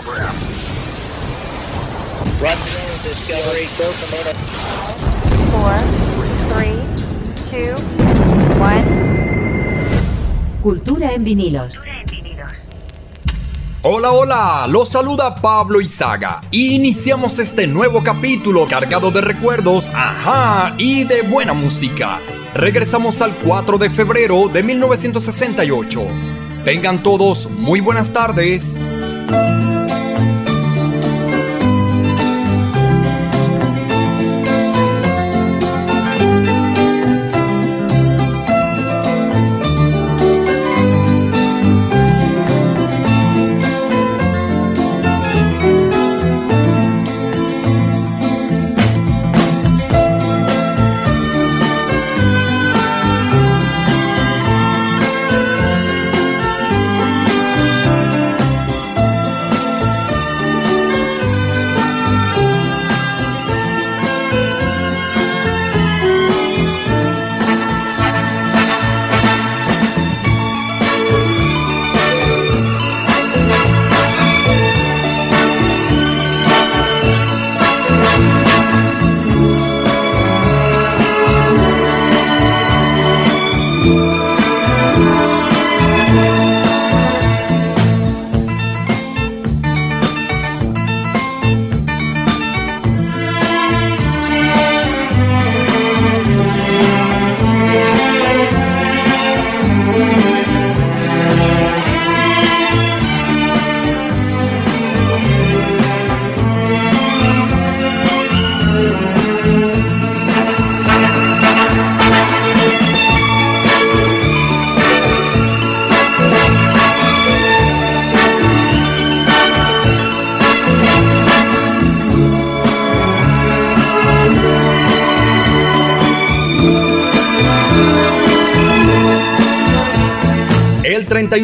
program. Discovery, go Four, three, two, one. Cultura en vinilos. Hola, hola, los saluda Pablo Izaga. Iniciamos este nuevo capítulo cargado de recuerdos, ajá, y de buena música. Regresamos al 4 de febrero de 1968. Tengan todos muy buenas tardes.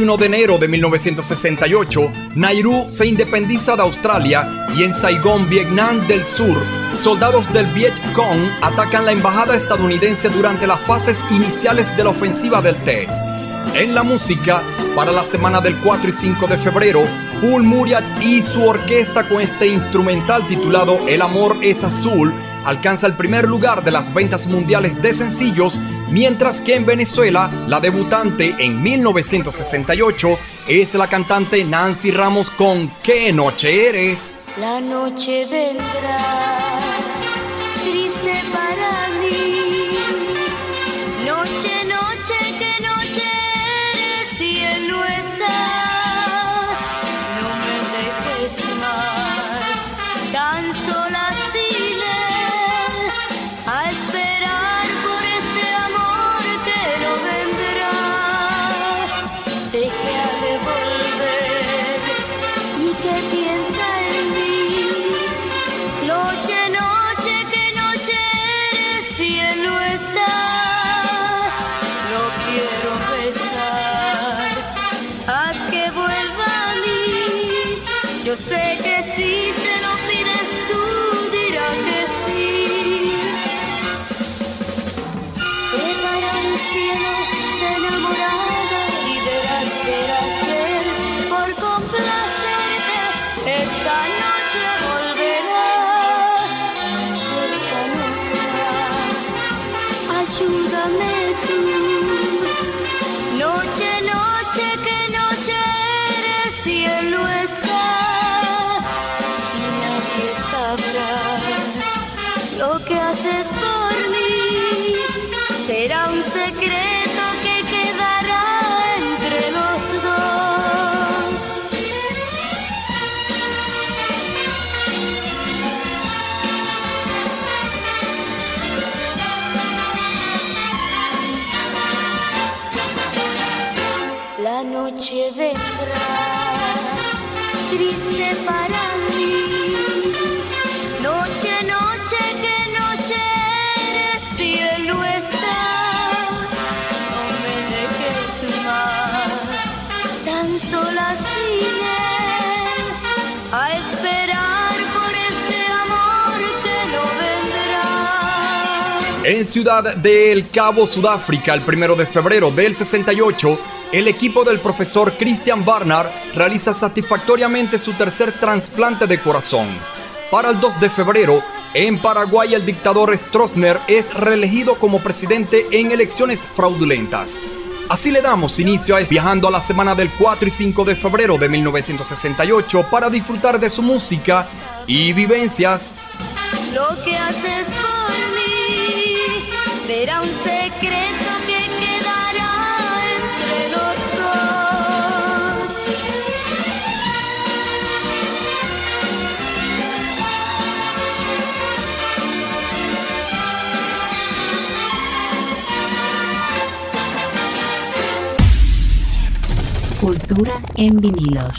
El 31 de enero de 1968, Nauru se independiza de Australia y en Saigón, Vietnam del Sur, soldados del Viet Cong atacan la embajada estadounidense durante las fases iniciales de la ofensiva del Tet. En la música, para la semana del 4 y 5 de febrero, Paul Muriat y su orquesta con este instrumental titulado El amor es azul alcanza el primer lugar de las ventas mundiales de sencillos, mientras que en Venezuela la debutante en 1968 es la cantante Nancy Ramos con ¿Qué noche eres? La noche vendrá, Ciudad del Cabo, Sudáfrica, el primero de febrero del 68, el equipo del profesor Christian Barnard realiza satisfactoriamente su tercer trasplante de corazón. Para el 2 de febrero, en Paraguay el dictador Stroessner es reelegido como presidente en elecciones fraudulentas. Así le damos inicio a viajando a la semana del 4 y 5 de febrero de 1968 para disfrutar de su música y vivencias. Lo que haces será un secreto que quedará entre los dos. Cultura en vinilos.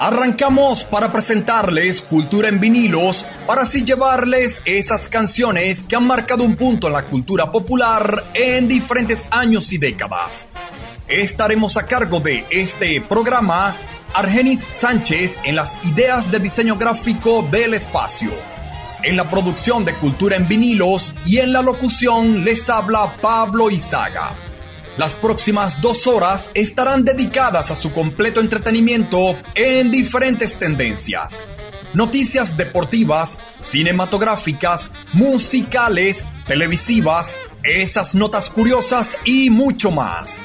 Arrancamos para presentarles Cultura en vinilos, para así llevarles esas canciones que han marcado un punto en la cultura popular en diferentes años y décadas. Estaremos a cargo de este programa Argenis Sánchez en las ideas de diseño gráfico del espacio. En la producción de Cultura en vinilos y en la locución les habla Pablo Izaga. Las próximas dos horas estarán dedicadas a su completo entretenimiento en diferentes tendencias. Noticias deportivas, cinematográficas, musicales, televisivas, esas notas curiosas y mucho más.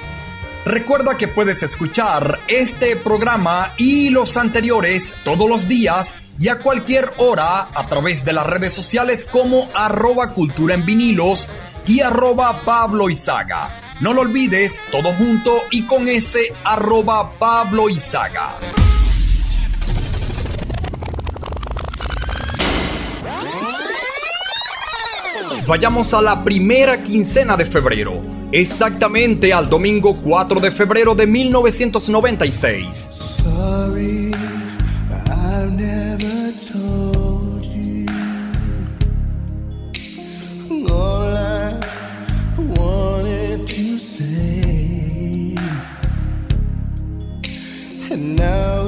Recuerda que puedes escuchar este programa y los anteriores todos los días y a cualquier hora a través de las redes sociales como arroba cultura en vinilos y arroba Pablo. No lo olvides, todo junto y con ese arroba Pablo Izaga. Vayamos a la primera quincena de febrero, exactamente al domingo 4 de febrero de 1996. Sorry, I never now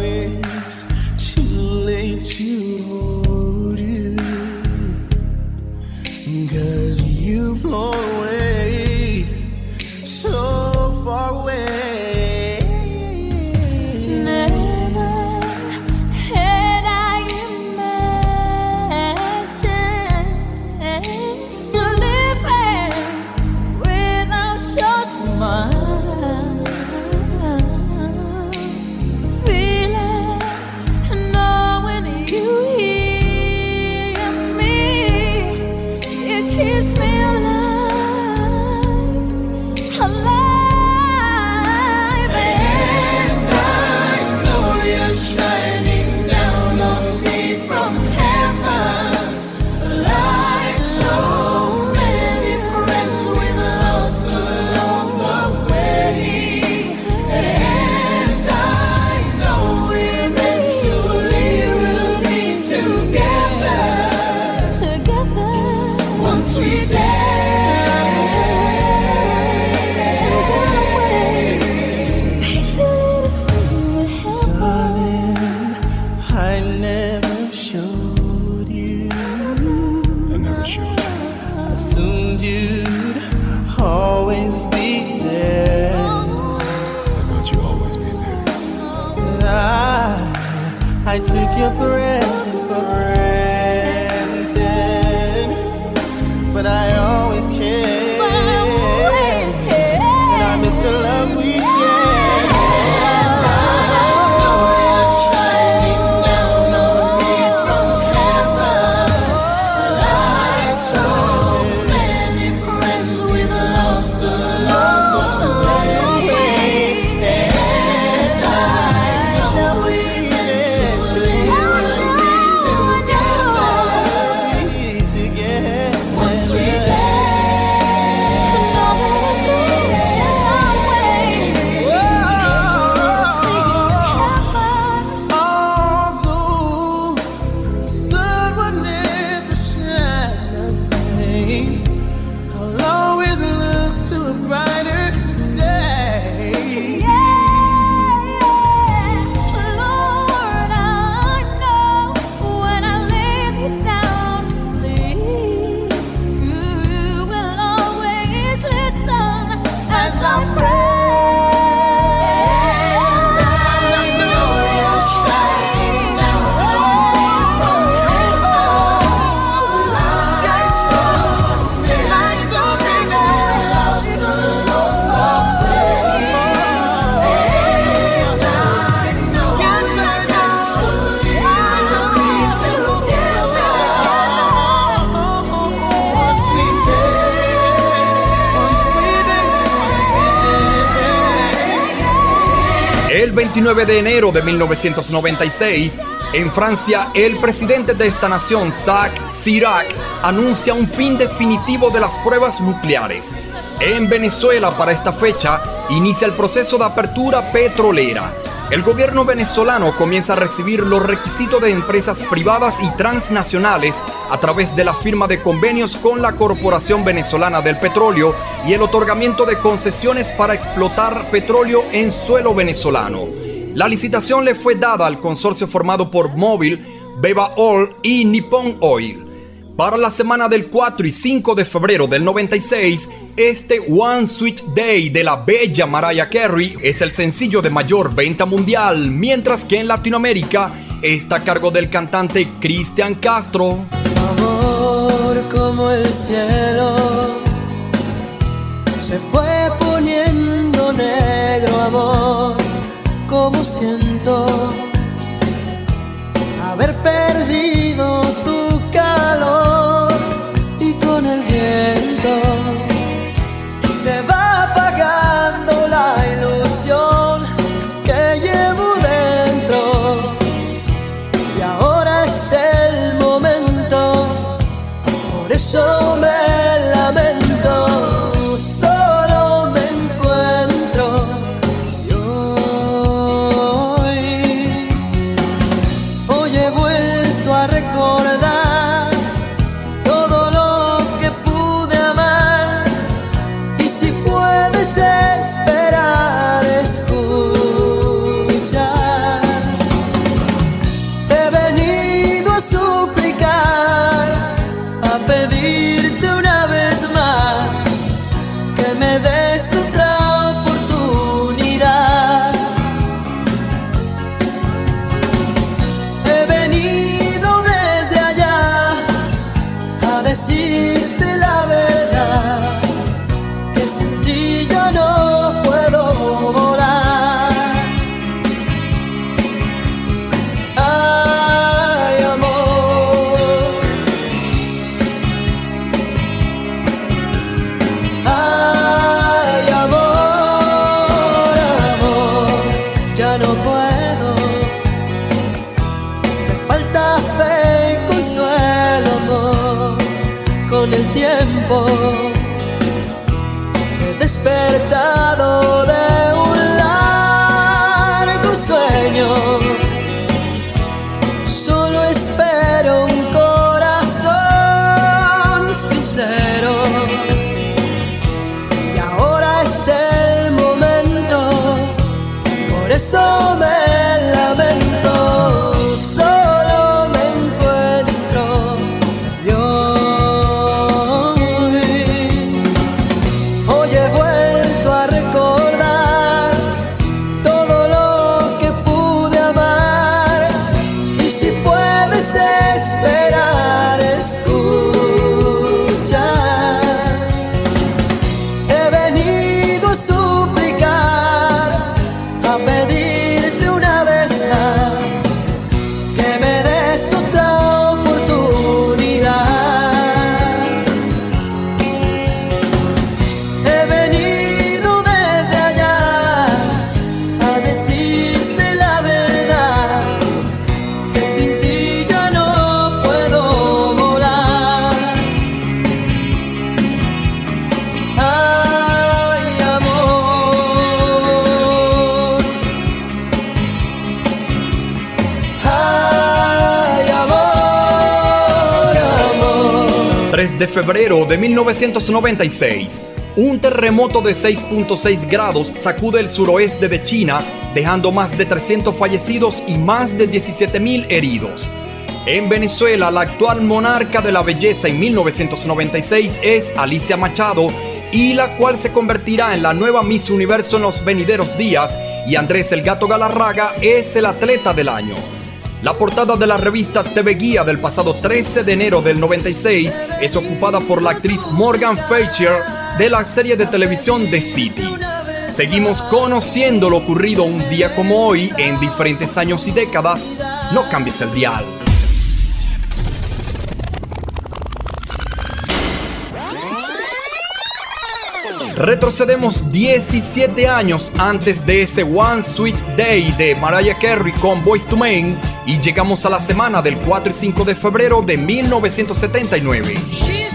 29 de enero de 1996, en Francia, el presidente de esta nación, Jacques Chirac, anuncia un fin definitivo de las pruebas nucleares. En Venezuela, para esta fecha, inicia el proceso de apertura petrolera. El gobierno venezolano comienza a recibir los requisitos de empresas privadas y transnacionales a través de la firma de convenios con la Corporación Venezolana del Petróleo y el otorgamiento de concesiones para explotar petróleo en suelo venezolano. La licitación le fue dada al consorcio formado por Móvil, Beba Oil y Nippon Oil. Para la semana del 4 y 5 de febrero del 96, este One Sweet Day de la bella Mariah Carey es el sencillo de mayor venta mundial, mientras que en Latinoamérica está a cargo del cantante Cristian Castro. Amor como el cielo se fue poniendo negro, amor, como siento haber perdido de febrero de 1996, un terremoto de 6.6 grados sacude el suroeste de China, dejando más de 300 fallecidos y más de 17.000 heridos. En Venezuela, la actual monarca de la belleza en 1996 es Alicia Machado, y la cual se convertirá en la nueva Miss Universo en los venideros días, y Andrés el Gato Galarraga es el atleta del año. La portada de la revista TV Guía del pasado 13 de enero del 96 es ocupada por la actriz Morgan Fairchild de la serie de televisión The City. Seguimos conociendo lo ocurrido un día como hoy en diferentes años y décadas. No cambies el dial. Retrocedemos 17 años antes de ese One Sweet Day de Mariah Carey con Boys to Men y llegamos a la semana del 4 y 5 de febrero de 1979.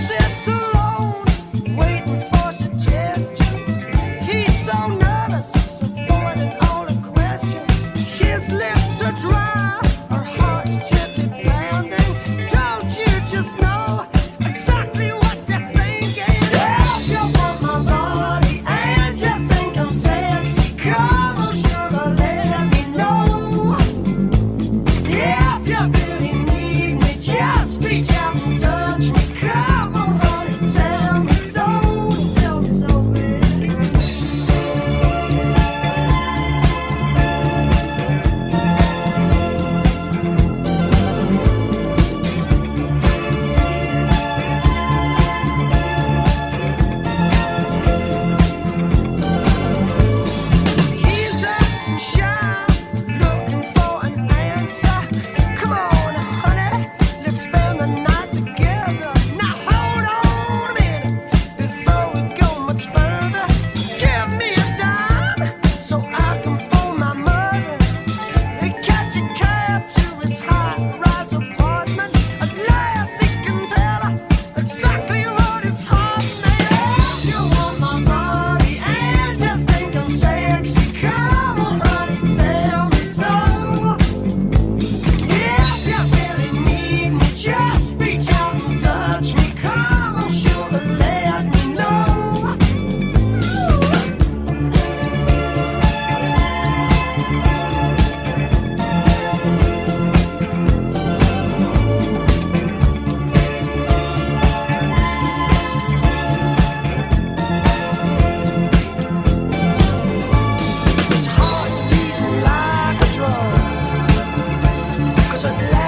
真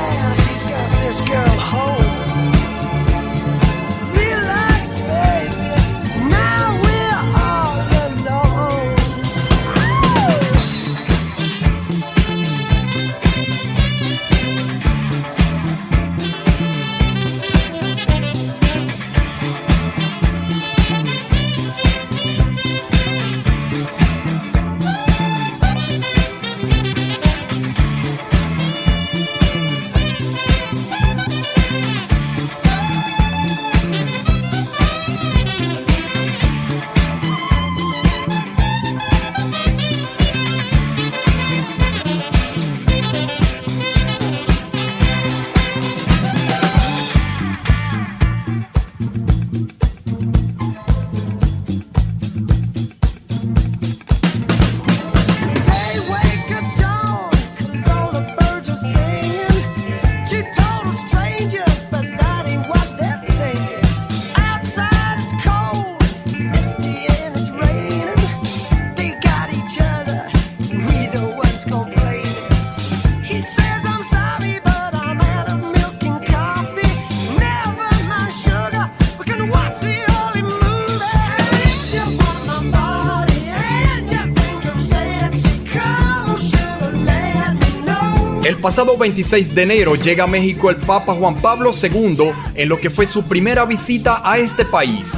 pasado 26 de enero llega a México el Papa Juan Pablo II en lo que fue su primera visita a este país.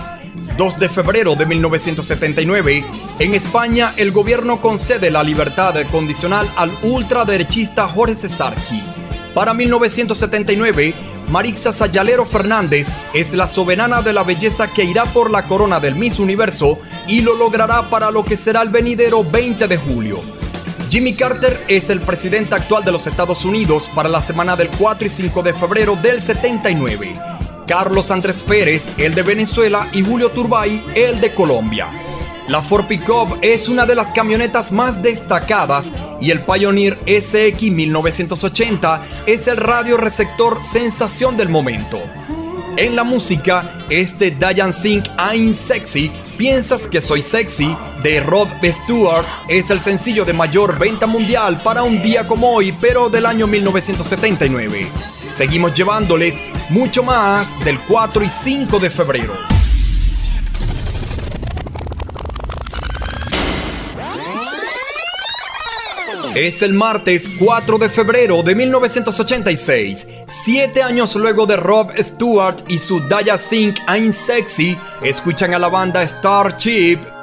2 de febrero de 1979, en España el gobierno concede la libertad condicional al ultraderechista Jorge Cesarqui. Para 1979, Marixa Sayalero Fernández es la soberana de la belleza que irá por la corona del Miss Universo y lo logrará para lo que será el venidero 20 de julio. Jimmy Carter es el presidente actual de los Estados Unidos para la semana del 4 y 5 de febrero del 79. Carlos Andrés Pérez, el de Venezuela, y Julio Turbay, el de Colombia. La Ford Pickup es una de las camionetas más destacadas y el Pioneer SX 1980 es el radio receptor sensación del momento. En la música, este Diane Singh I'm Sexy Piensas que soy sexy de Rob Stewart es el sencillo de mayor venta mundial para un día como hoy, pero del año 1979. Seguimos llevándoles mucho más del 4 y 5 de febrero. Es el martes 4 de febrero de 1986. Siete años luego de Rob Stewart y su Daya Sink I'm Sexy, escuchan a la banda Starship la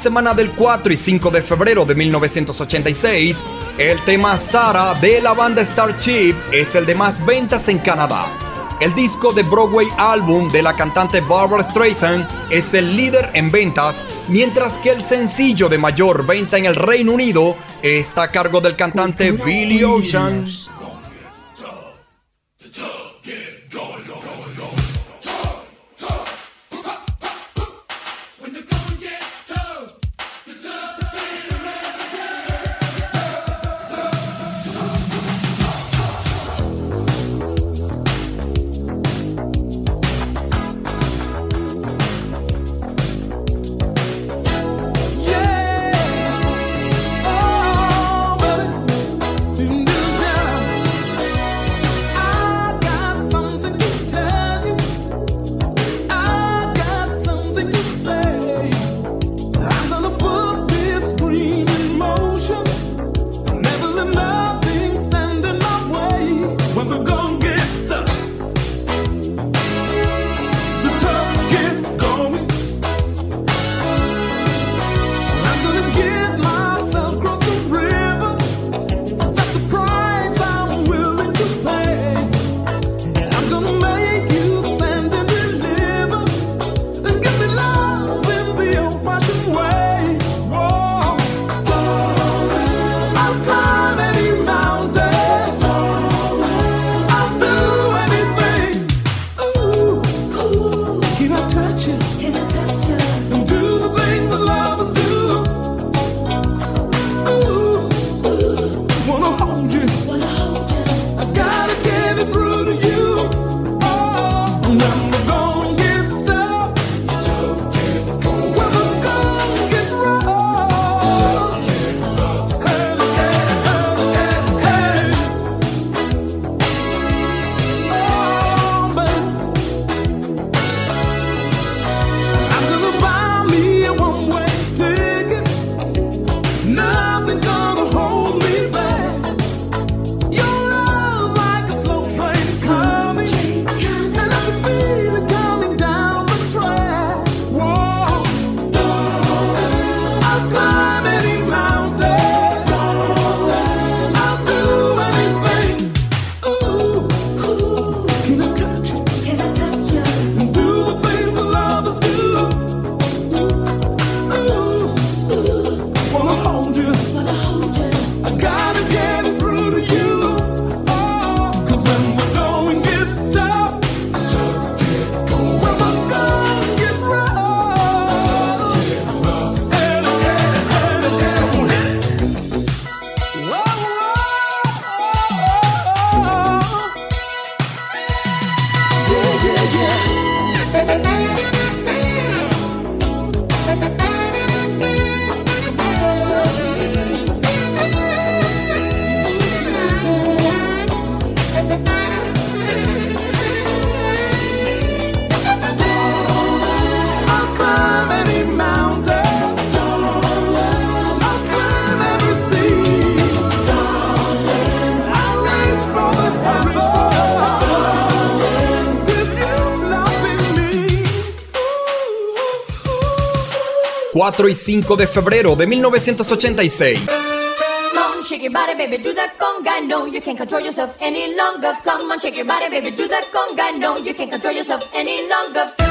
semana del 4 y 5 de febrero de 1986, el tema Sara de la banda Starship es el de más ventas en Canadá. El disco de Broadway álbum de la cantante Barbara Streisand es el líder en ventas, mientras que el sencillo de mayor venta en el Reino Unido está a cargo del cantante Billy Ocean. 4 y 5 de febrero de 1986. shake your body, baby, do that conga. No, you can't control yourself any longer. Come on, shake your body, baby, do that conga. No, you can't control yourself any longer.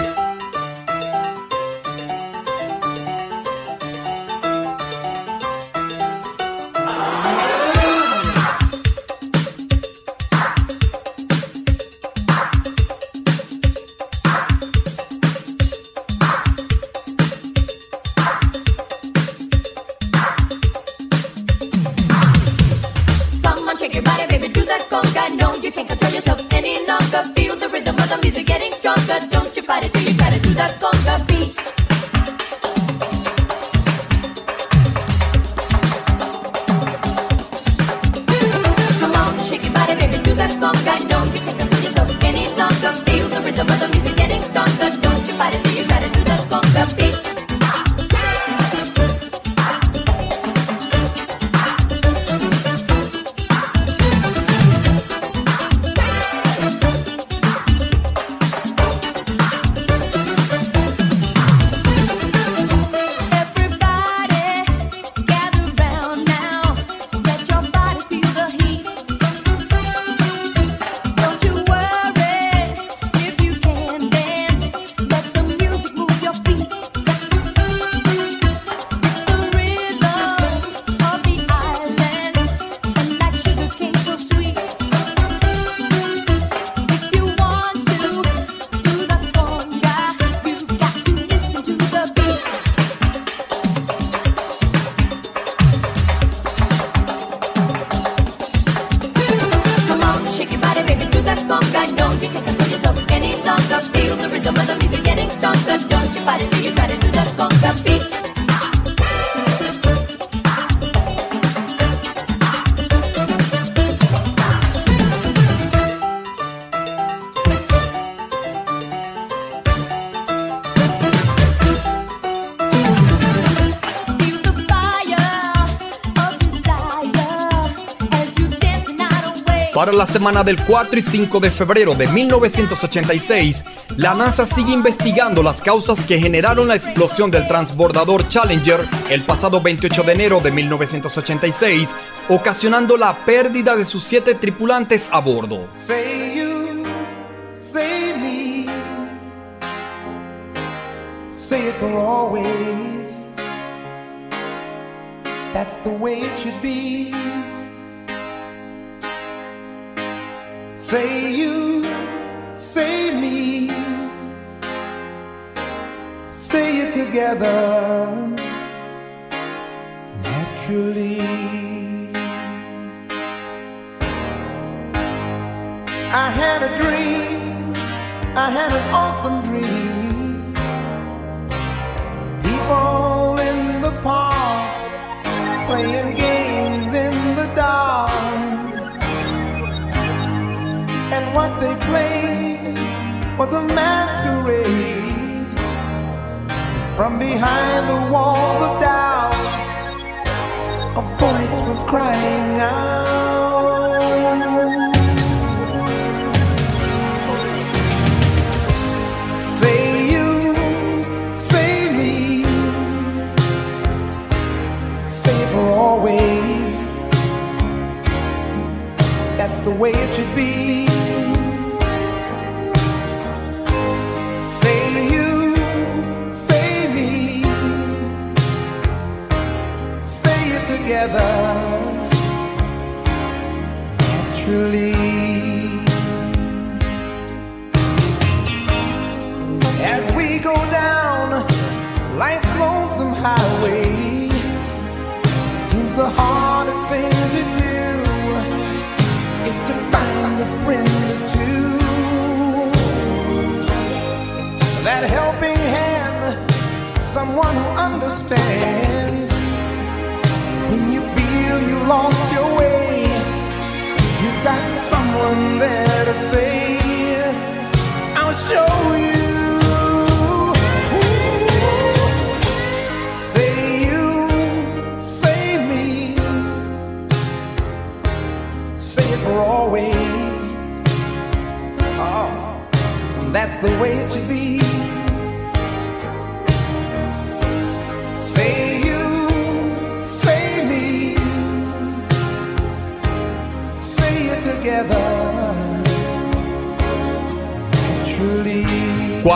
Para la semana del 4 y 5 de febrero de 1986, la NASA sigue investigando las causas que generaron la explosión del transbordador Challenger el pasado 28 de enero de 1986, ocasionando la pérdida de sus siete tripulantes a bordo.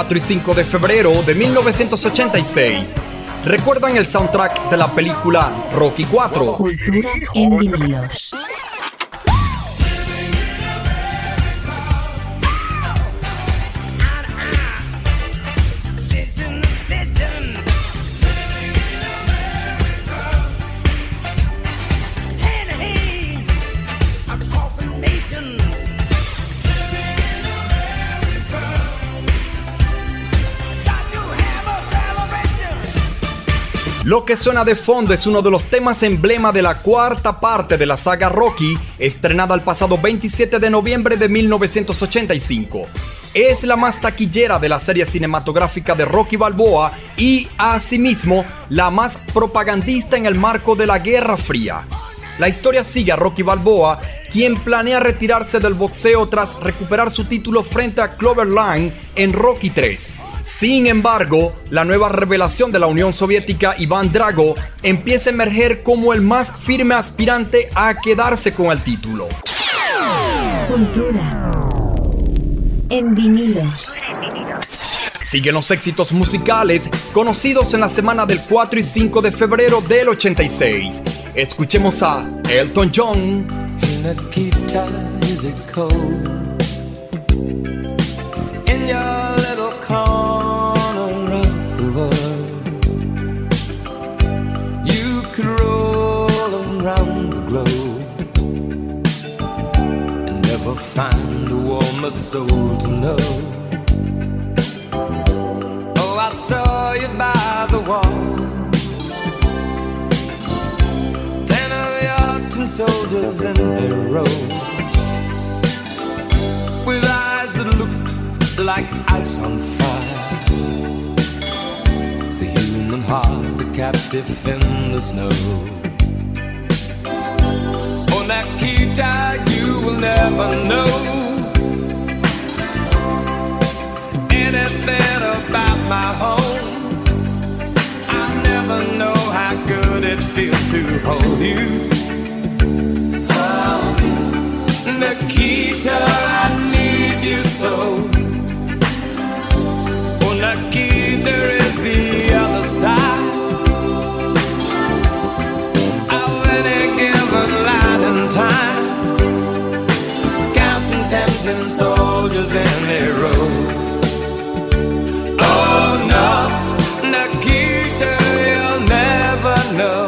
4 y 5 de febrero de 1986. ¿Recuerdan el soundtrack de la película Rocky 4? Cultura en vinilos. Lo que suena de fondo es uno de los temas emblema de la cuarta parte de la saga Rocky, estrenada el pasado 27 de noviembre de 1985. Es la más taquillera de la serie cinematográfica de Rocky Balboa y, asimismo, la más propagandista en el marco de la Guerra Fría. La historia sigue a Rocky Balboa, quien planea retirarse del boxeo tras recuperar su título frente a Clover Line en Rocky 3 sin embargo, la nueva revelación de la Unión Soviética, Iván Drago, empieza a emerger como el más firme aspirante a quedarse con el título. Cultura en vinilos. Siguen los éxitos musicales conocidos en la semana del 4 y 5 de febrero del 86. Escuchemos a Elton John. Nikita, is it cold in your never find a warmer soul to know. Oh, I saw you by the wall. Ten of your tin soldiers in a row With eyes that looked like ice on fire The human heart a captive in the snow Oh Nikita, you will never know Anything about my home I never know how good it feels to hold you. You. Nikita, I need you so. Counting soldiers in a row. Oh no, Nikita, you'll never know.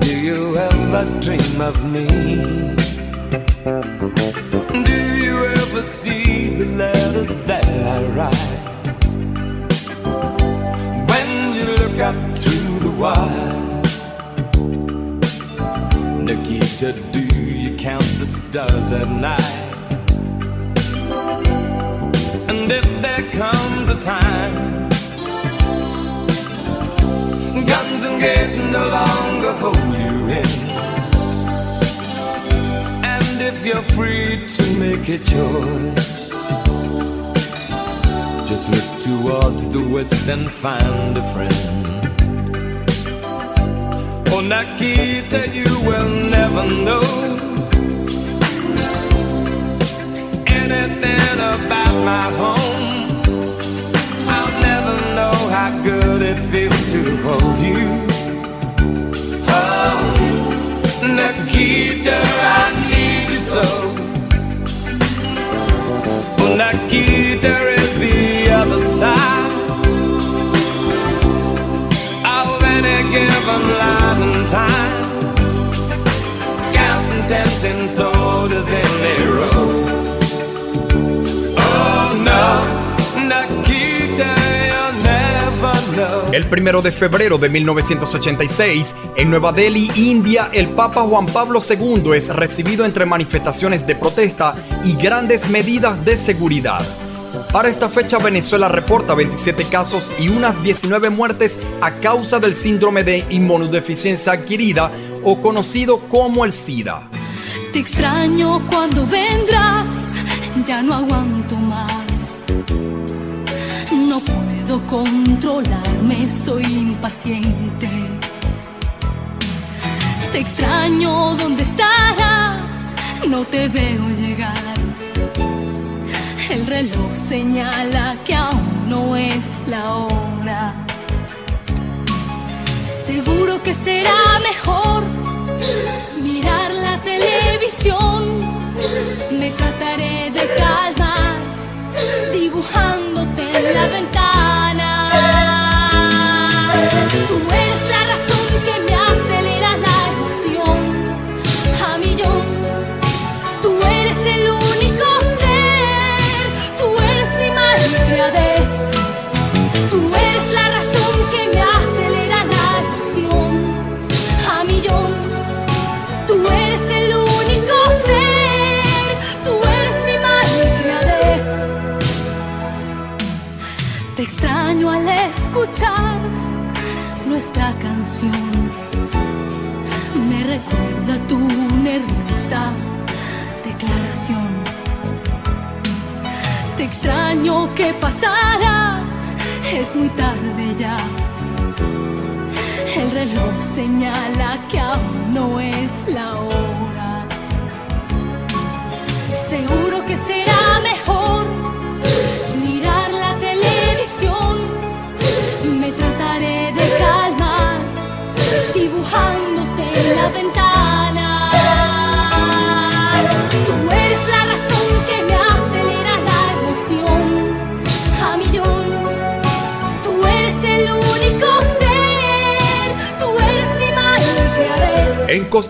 Do you ever dream of me? Do you ever see the letters that I write? Nikita, do you count the stars at night? And if there comes a time, guns and gates no longer hold you in. And if you're free to make a choice, just look towards the west and find a friend. Oh, Nikita, you will never know anything about my home. I'll never know how good it feels to hold you. Oh, Nikita, I need you so. Nikita is the other side Oh. El primero de febrero de 1986, en Nueva Delhi, India, el Papa Juan Pablo II es recibido entre manifestaciones de protesta y grandes medidas de seguridad. Para esta fecha, Venezuela reporta 27 casos y unas 19 muertes a causa del síndrome de inmunodeficiencia adquirida o conocido como el SIDA. Te extraño cuando vendrás, ya no aguanto más. No puedo controlarme, estoy impaciente. Te extraño, ¿dónde estarás? No te veo llegar. El reloj señala que aún no es la hora. Seguro que será mejor mirar la Me trataré de calmar dibujándote en la ventana.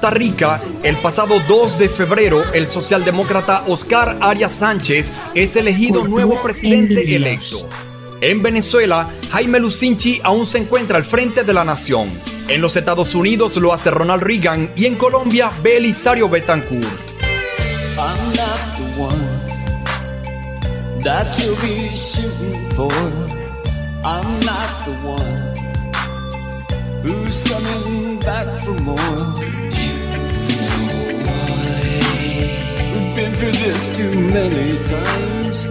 Costa Rica, el pasado 2 de febrero, el socialdemócrata Oscar Arias Sánchez es elegido nuevo presidente electo. En Venezuela, Jaime Lucinchi aún se encuentra al frente de la nación. En los Estados Unidos lo hace Ronald Reagan y en Colombia, Belisario Betancourt. I'm not the one that you'll be shooting for. I'm not the one who's coming back for more. Through this too many times.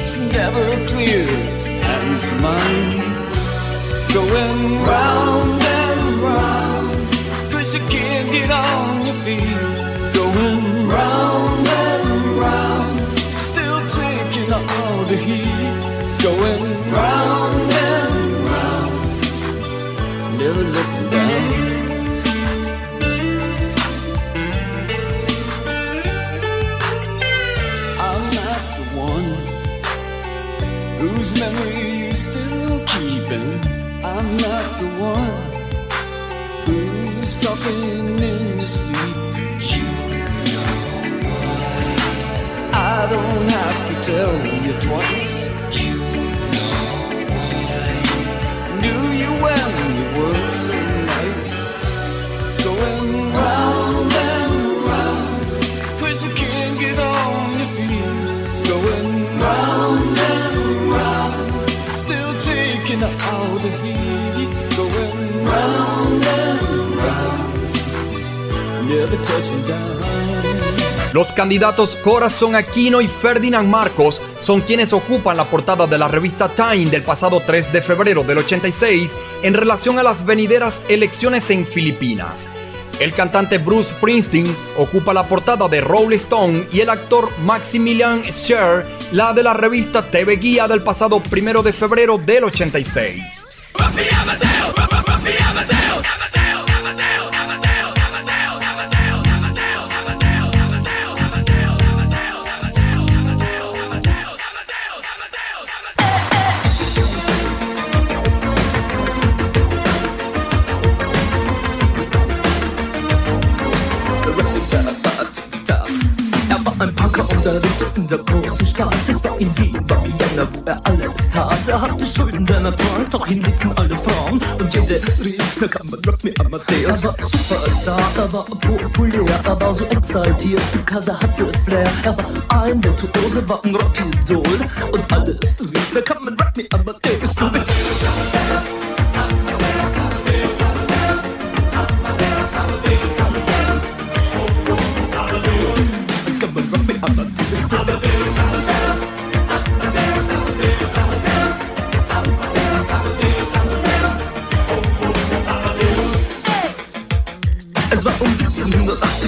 It's never clear as pantomime. Going round and round. Cause you can't get on your feet. Going round and round. Still taking all the heat. Going the one who's talking in your sleep. You know why. I don't have to tell you twice. Los candidatos Corazón Aquino y Ferdinand Marcos son quienes ocupan la portada de la revista Time del pasado 3 de febrero del 86 en relación a las venideras elecciones en Filipinas. El cantante Bruce Springsteen ocupa la portada de Rolling Stone y el actor Maximilian Scher la de la revista TV Guía del pasado 1 de febrero del 86. Schulden, der Natur, doch ihn liebten alle Frauen. Und jede rief, na kann man Rock me Amadeus. Er war Superstar, er war populär, er war so exaltiert, because er hatte Flair. Er war ein Virtuose, war ein Rockidol. Und alles rief, na kann man Rock me Amadeus. Du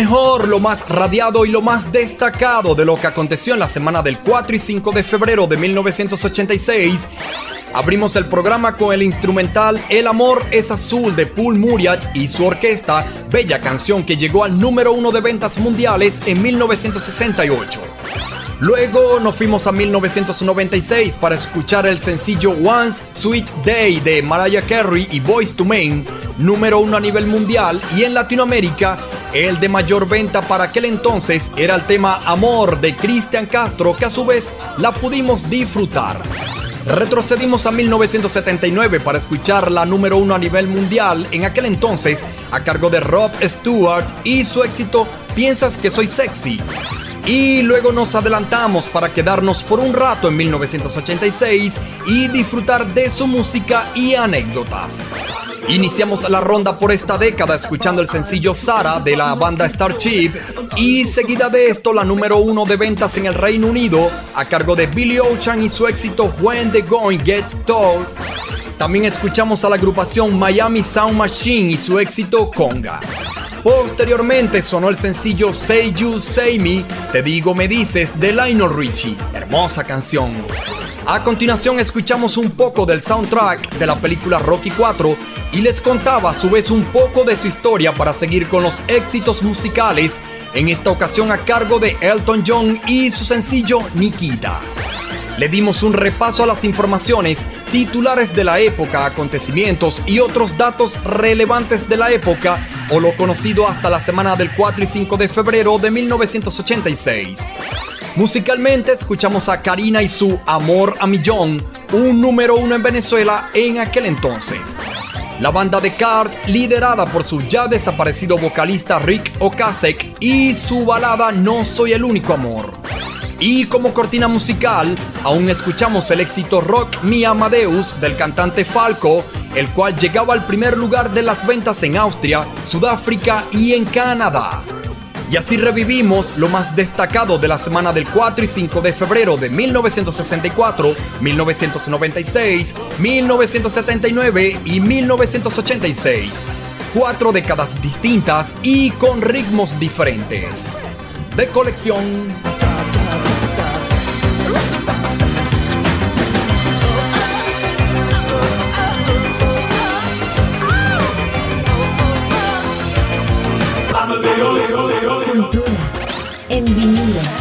mejor, lo más radiado y lo más destacado de lo que aconteció en la semana del 4 y 5 de febrero de 1986. Abrimos el programa con el instrumental El amor es azul de Paul Muriat y su orquesta, bella canción que llegó al número uno de ventas mundiales en 1968. Luego nos fuimos a 1996 para escuchar el sencillo Once Sweet Day de Mariah Carey y Boys to Men, número uno a nivel mundial y en Latinoamérica, el de mayor venta para aquel entonces era el tema Amor de Cristian Castro que a su vez la pudimos disfrutar. Retrocedimos a 1979 para escuchar la número uno a nivel mundial en aquel entonces a cargo de Rob Stewart y su éxito Piensas que soy sexy. Y luego nos adelantamos para quedarnos por un rato en 1986 y disfrutar de su música y anécdotas. Iniciamos la ronda por esta década escuchando el sencillo Sara de la banda Starship y seguida de esto la número uno de ventas en el Reino Unido a cargo de Billy Ocean y su éxito When the Going Gets Tall. También escuchamos a la agrupación Miami Sound Machine y su éxito Conga. Posteriormente sonó el sencillo Say You Say Me, Te Digo Me Dices de Lionel Richie, hermosa canción. A continuación escuchamos un poco del soundtrack de la película Rocky 4 y les contaba a su vez un poco de su historia para seguir con los éxitos musicales, en esta ocasión a cargo de Elton John y su sencillo Nikita. Le dimos un repaso a las informaciones, titulares de la época, acontecimientos y otros datos relevantes de la época o lo conocido hasta la semana del 4 y 5 de febrero de 1986. Musicalmente escuchamos a Karina y su Amor a Millón, un número uno en Venezuela en aquel entonces. La banda de Cars, liderada por su ya desaparecido vocalista Rick Ocasek y su balada No Soy el Único Amor. Y como cortina musical, aún escuchamos el éxito rock Mi Amadeus del cantante Falco, el cual llegaba al primer lugar de las ventas en Austria, Sudáfrica y en Canadá. Y así revivimos lo más destacado de la semana del 4 y 5 de febrero de 1964, 1996, 1979 y 1986. Cuatro décadas distintas y con ritmos diferentes. De colección. Cultura en vinilos.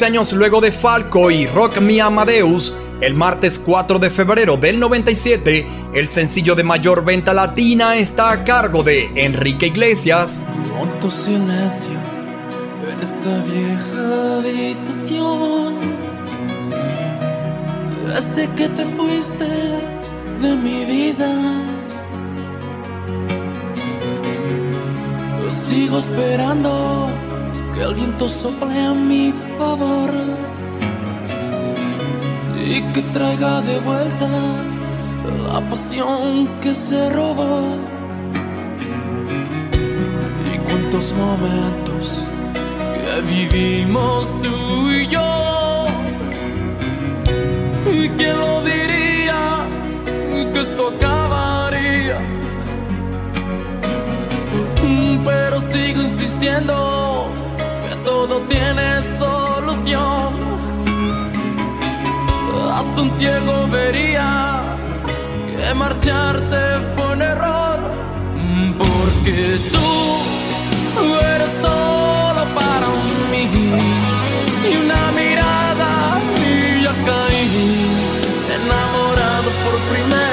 11 años luego de Falco y Rock Me Amadeus, el martes 4 de febrero del 97, el sencillo de mayor venta latina está a cargo de Enrique Iglesias. Silencio en esta vieja habitación. Desde que te fuiste de mi vida, sigo esperando que el viento sople a mi favor y que traiga de vuelta la pasión que se robó. Y cuántos momentos que vivimos tú y yo. ¿Y quién lo diría que esto acabaría? Pero sigo insistiendo todo tiene solución. Hasta un ciego vería que marcharte fue un error. Porque tú eres solo para mí. Y una mirada y ya caí enamorado por primera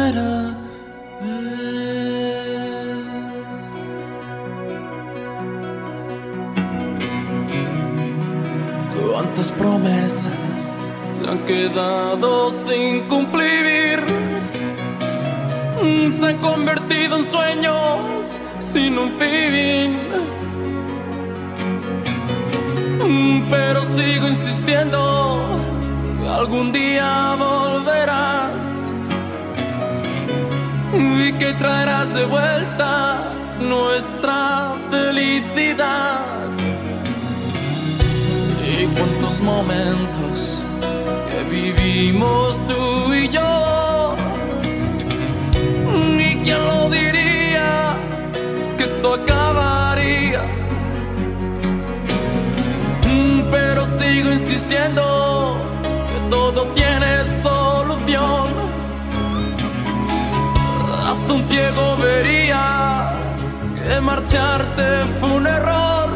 primera vez. Cuántas promesas se han quedado sin cumplir. Se han convertido en sueños sin un fin. Pero sigo insistiendo que algún día volverás y que traerás de vuelta nuestra felicidad. Y cuántos momentos que vivimos tú y yo. ¿Y quién lo diría que esto acabaría? Pero sigo insistiendo que todo tiene solución. Hasta un ciego vería que marcharte fue un error.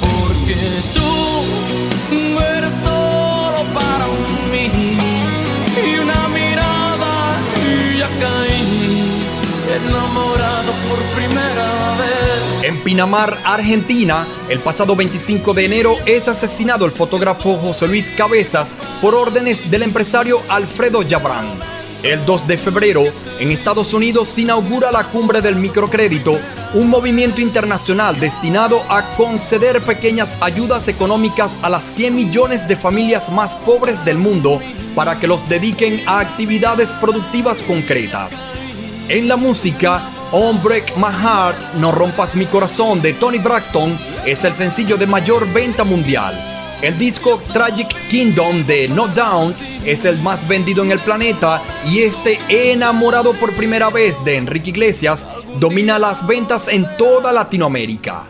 Porque tú eres solo para mí. Y una mirada y ya caí enamorado por primera vez. En Pinamar, Argentina, el pasado 25 de enero es asesinado el fotógrafo José Luis Cabezas por órdenes del empresario Alfredo Yabrán. El 2 de febrero, en Estados Unidos se inaugura la cumbre del microcrédito, un movimiento internacional destinado a conceder pequeñas ayudas económicas a las 100 millones de familias más pobres del mundo para que los dediquen a actividades productivas concretas. En la música, On Break My Heart, No Rompas Mi Corazón de Tony Braxton es el sencillo de mayor venta mundial. El disco Tragic Kingdom de No Down es el más vendido en el planeta y este enamorado por primera vez de Enrique Iglesias domina las ventas en toda Latinoamérica.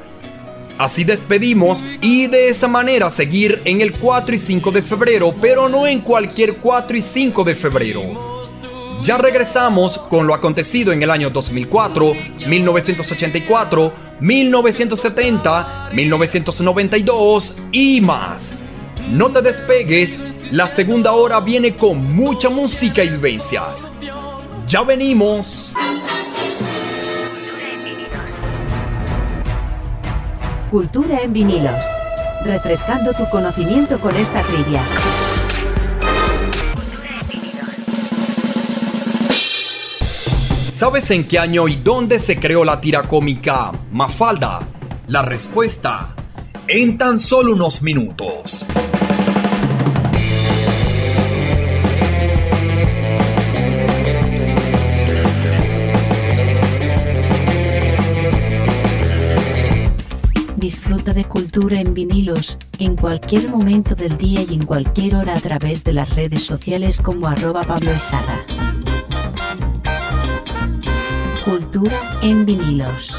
Así despedimos y de esa manera seguir en el 4 y 5 de febrero, pero no en cualquier 4 y 5 de febrero. Ya regresamos con lo acontecido en el año 2004, 1984, 1970, 1992 y más. No te despegues, la segunda hora viene con mucha música y vivencias. Ya venimos. Cultura en vinilos. Refrescando tu conocimiento con esta trivia. ¿Sabes en qué año y dónde se creó la tira cómica Mafalda? La respuesta en tan solo unos minutos. Disfruta de cultura en vinilos, en cualquier momento del día y en cualquier hora a través de las redes sociales como arroba Pablo Esaga. Cultura en vinilos.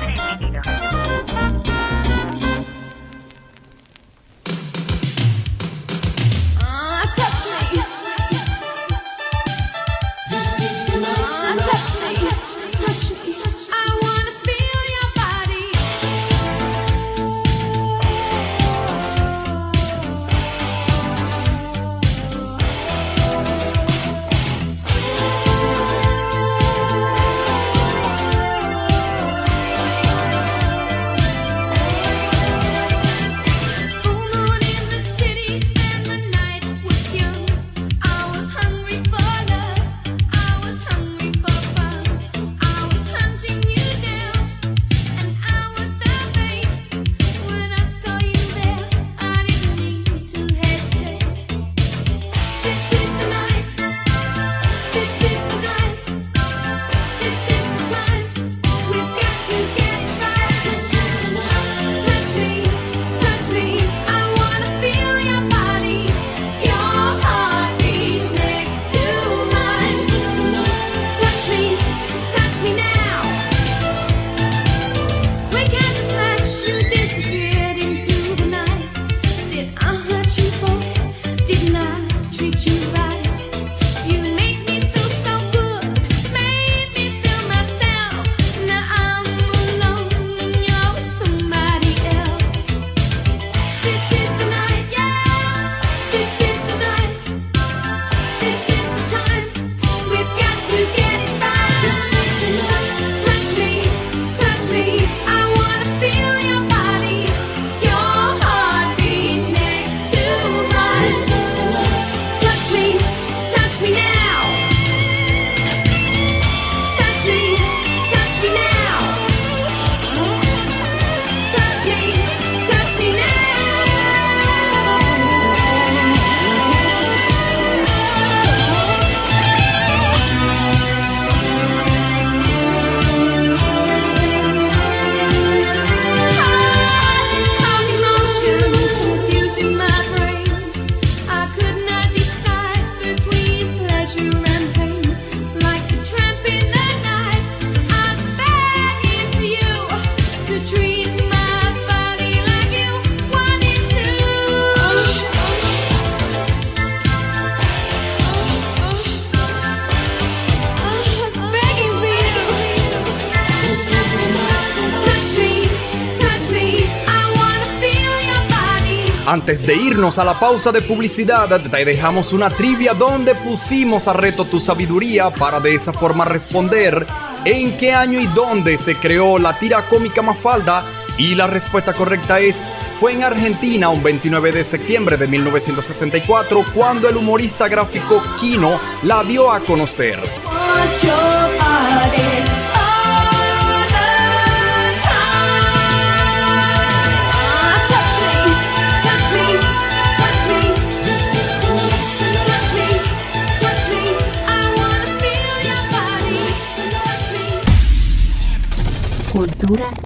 Antes de irnos a la pausa de publicidad, te dejamos una trivia donde pusimos a reto tu sabiduría para de esa forma responder en qué año y dónde se creó la tira cómica Mafalda y la respuesta correcta es fue en Argentina un 29 de septiembre de 1964 cuando el humorista gráfico Kino la dio a conocer.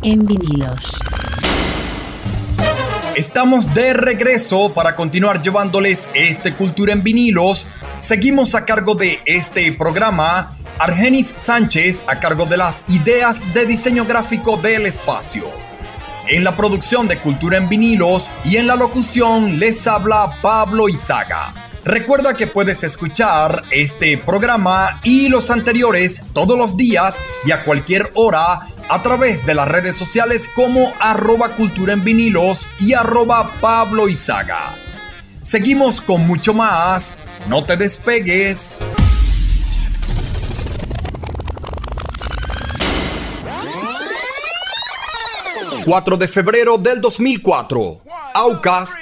En vinilos. Estamos de regreso para continuar llevándoles este Cultura en vinilos. Seguimos a cargo de este programa. Argenis Sánchez a cargo de las ideas de diseño gráfico del espacio. En la producción de Cultura en vinilos y en la locución les habla Pablo Izaga. Recuerda que puedes escuchar este programa y los anteriores todos los días y a cualquier hora a través de las redes sociales como arroba cultura en vinilos y arroba Pablo Izaga. Seguimos con mucho más, no te despegues. ...4 de febrero del 2004... Aucas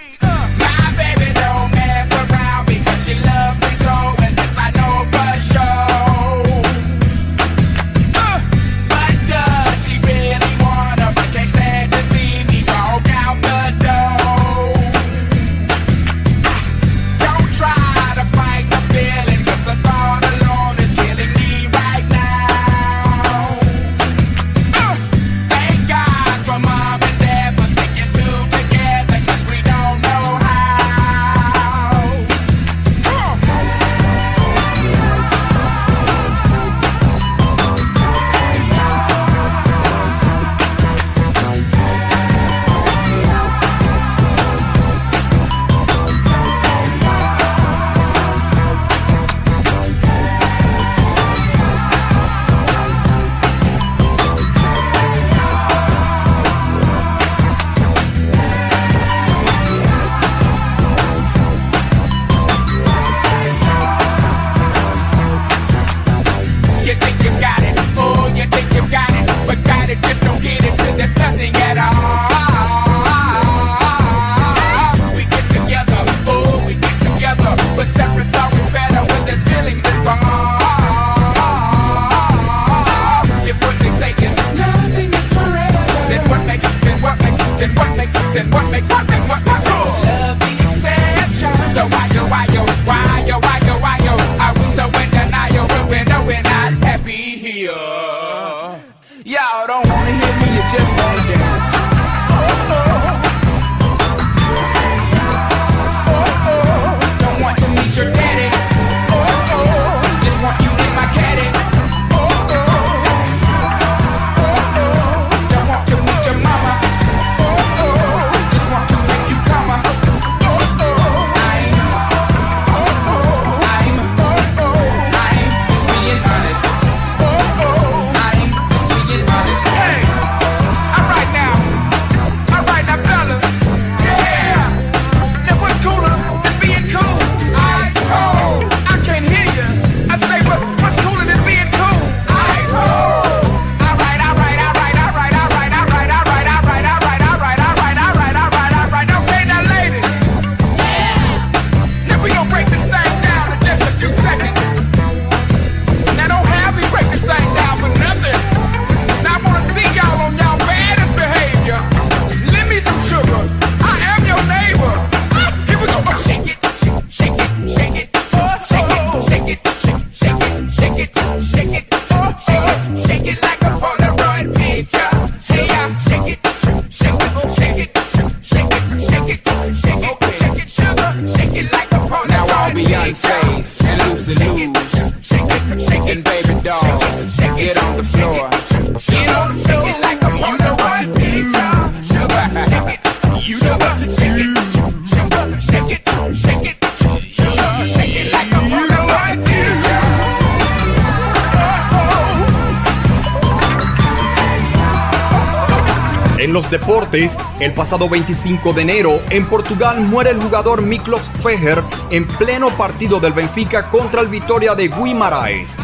deportes, el pasado 25 de enero, en Portugal muere el jugador Miklos Fejer en pleno partido del Benfica contra el Vitoria de Guimaraes.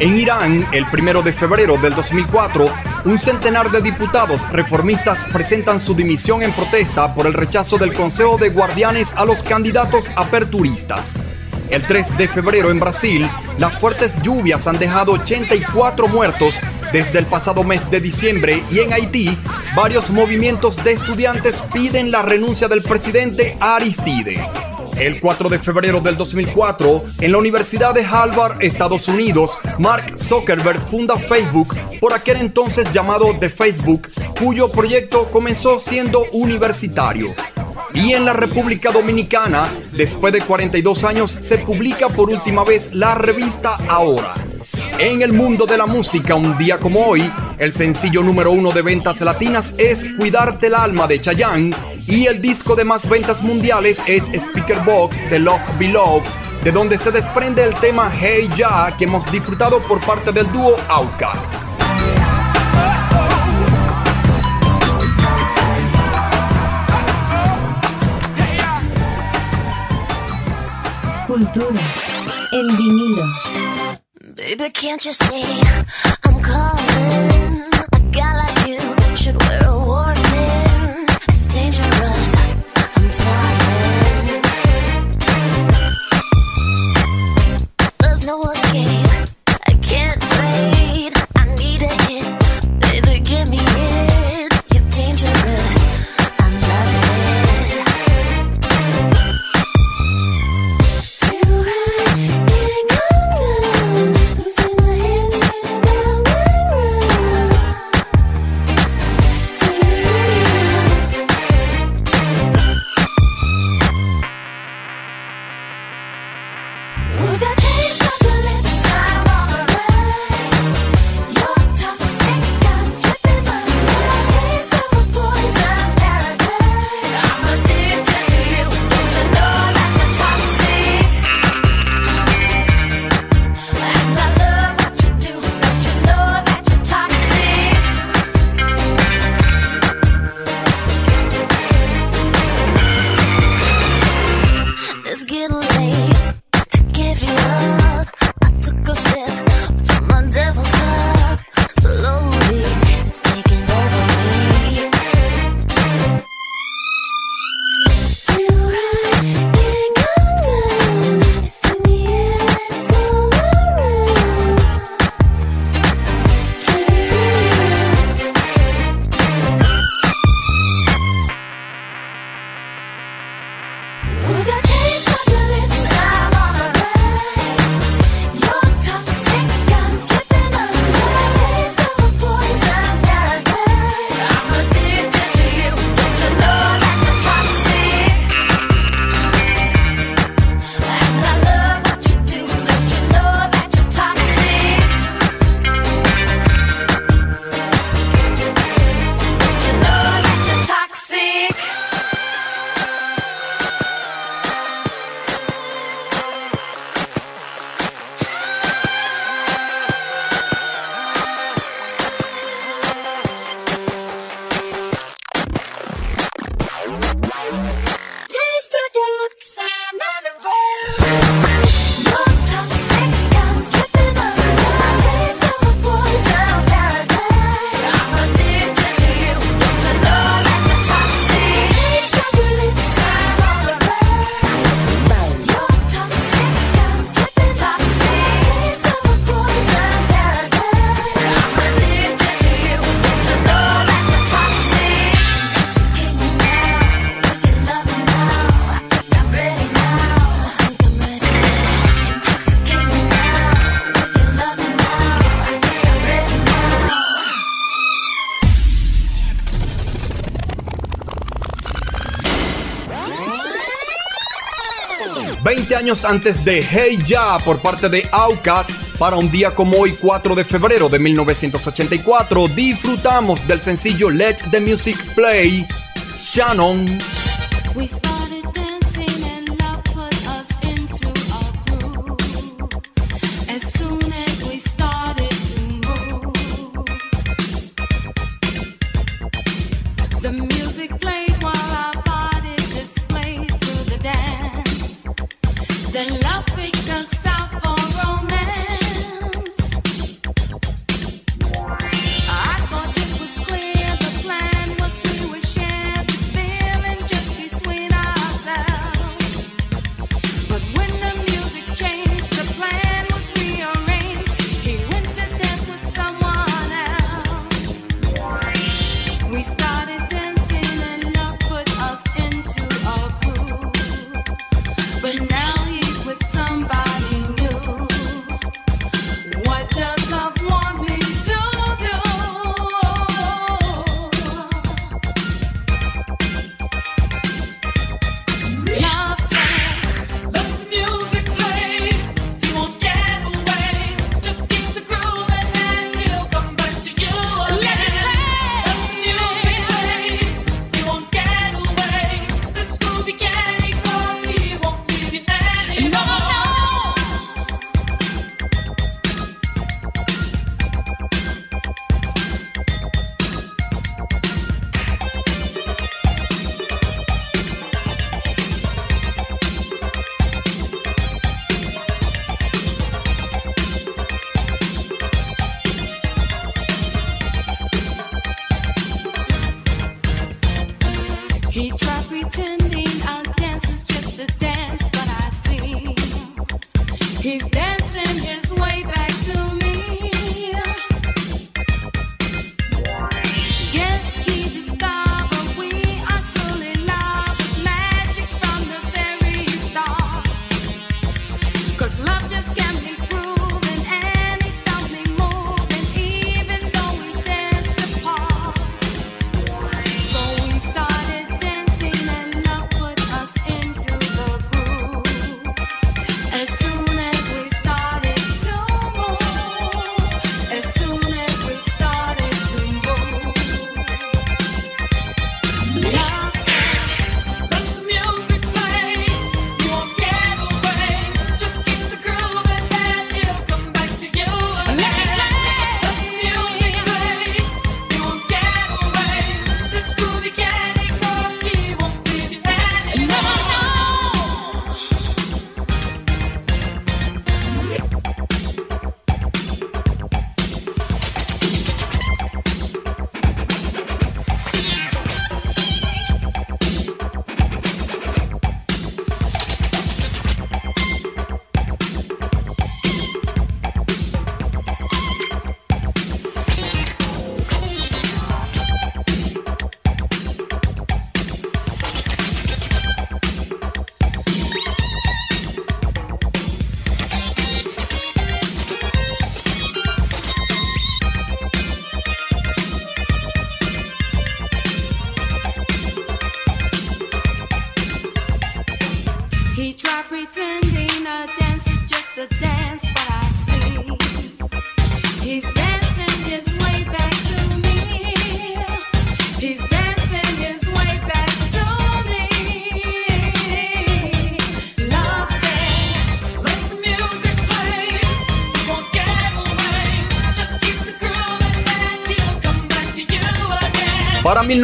En Irán, el primero de febrero del 2004, un centenar de diputados reformistas presentan su dimisión en protesta por el rechazo del Consejo de Guardianes a los candidatos aperturistas. El 3 de febrero en Brasil, las fuertes lluvias han dejado 84 muertos desde el pasado mes de diciembre y en Haití, varios movimientos de estudiantes piden la renuncia del presidente Aristide. El 4 de febrero del 2004, en la Universidad de Harvard, Estados Unidos, Mark Zuckerberg funda Facebook, por aquel entonces llamado The Facebook, cuyo proyecto comenzó siendo universitario. Y en la República Dominicana, después de 42 años, se publica por última vez la revista Ahora. En el mundo de la música, un día como hoy, el sencillo número uno de ventas latinas es Cuidarte el alma de Chayanne y el disco de más ventas mundiales es Speaker Box de Love Beloved, de donde se desprende el tema Hey Ya que hemos disfrutado por parte del dúo Outkast. Cultura en vinilos. Baby, can't you see I'm calling? A guy like you años antes de Hey Ya por parte de Outkast, para un día como hoy, 4 de febrero de 1984, disfrutamos del sencillo Let the Music Play, Shannon. way back.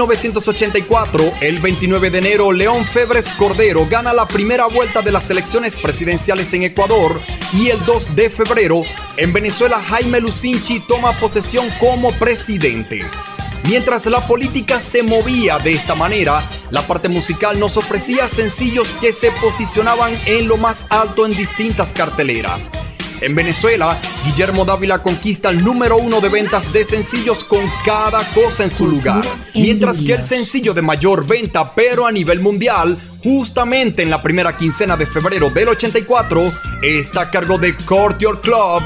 1984, el 29 de enero, León Febres Cordero gana la primera vuelta de las elecciones presidenciales en Ecuador y el 2 de febrero, en Venezuela, Jaime Lucinchi toma posesión como presidente. Mientras la política se movía de esta manera, la parte musical nos ofrecía sencillos que se posicionaban en lo más alto en distintas carteleras. En Venezuela, Guillermo Dávila conquista el número uno de ventas de sencillos con cada cosa en su lugar. Mientras que el sencillo de mayor venta, pero a nivel mundial, justamente en la primera quincena de febrero del 84, está a cargo de Courtier Club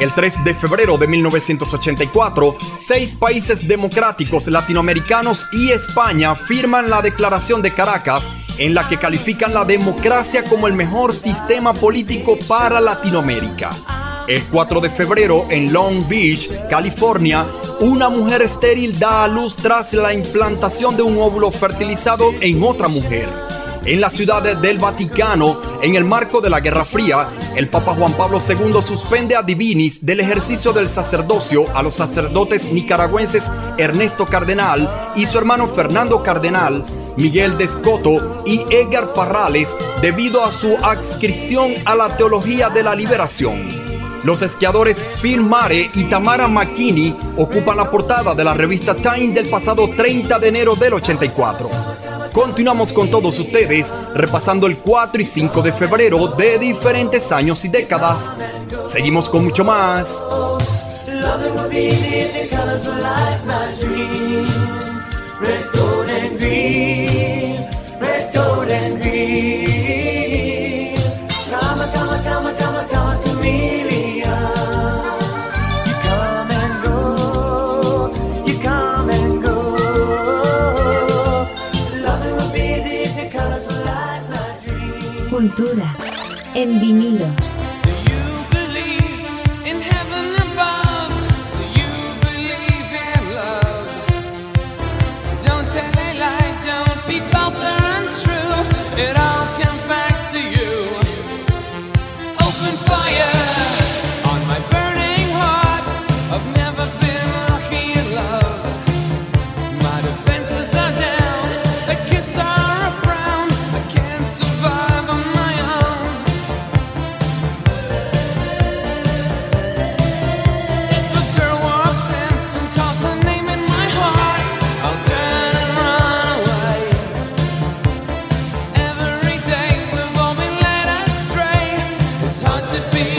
El 3 de febrero de 1984, seis países democráticos latinoamericanos y España firman la Declaración de Caracas en la que califican la democracia como el mejor sistema político para Latinoamérica. El 4 de febrero, en Long Beach, California, una mujer estéril da a luz tras la implantación de un óvulo fertilizado en otra mujer. En la ciudad del Vaticano, en el marco de la Guerra Fría, el Papa Juan Pablo II suspende a Divinis del ejercicio del sacerdocio a los sacerdotes nicaragüenses Ernesto Cardenal y su hermano Fernando Cardenal, Miguel Descoto y Edgar Parrales debido a su adscripción a la teología de la liberación. Los esquiadores Phil Mare y Tamara McKinney ocupan la portada de la revista Time del pasado 30 de enero del 84. Continuamos con todos ustedes repasando el 4 y 5 de febrero de diferentes años y décadas. Seguimos con mucho más. En vinilos. It's hard to be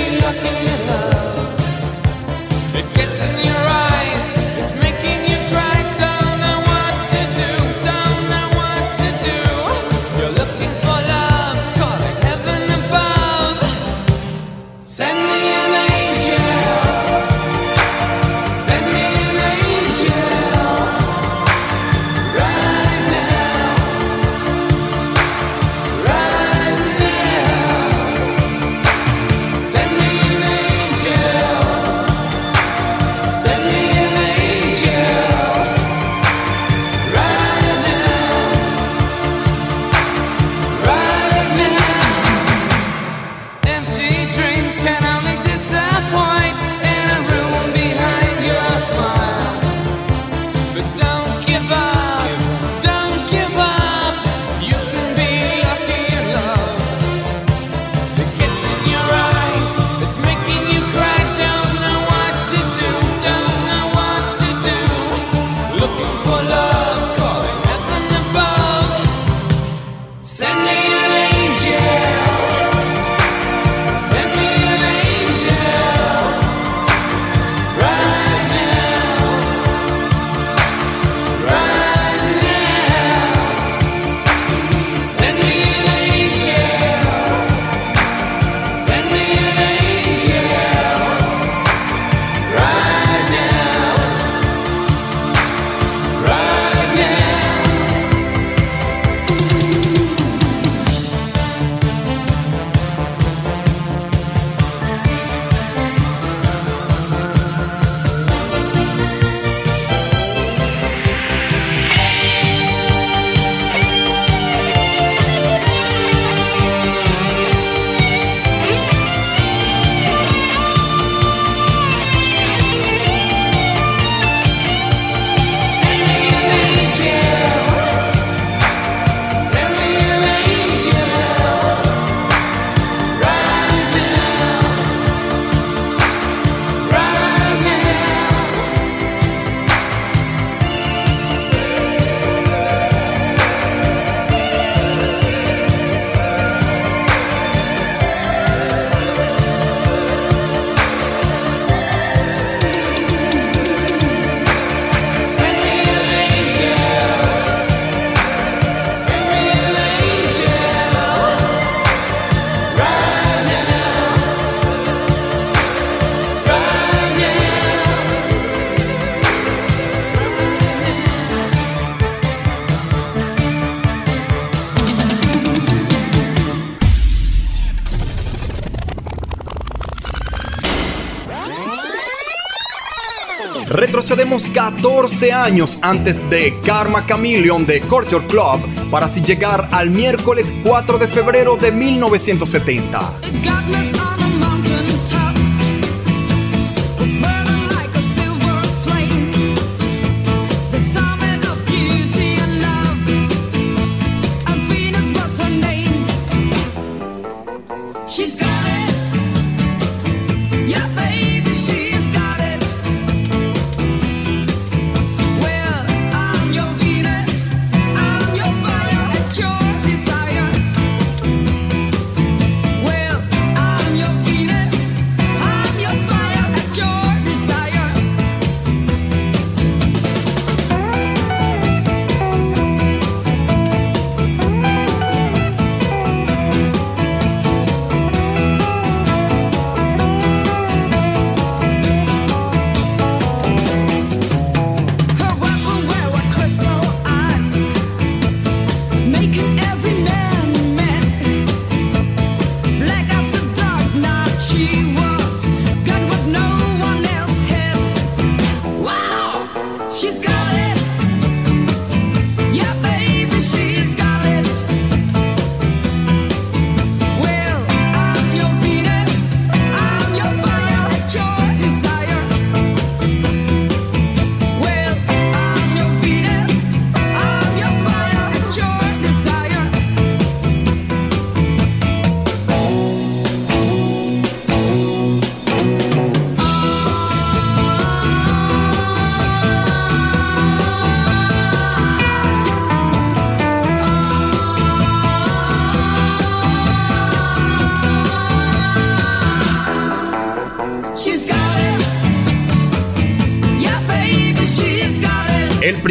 Retrocedemos 14 años antes de Karma Chameleon de Culture Club para así llegar al miércoles 4 de febrero de 1970.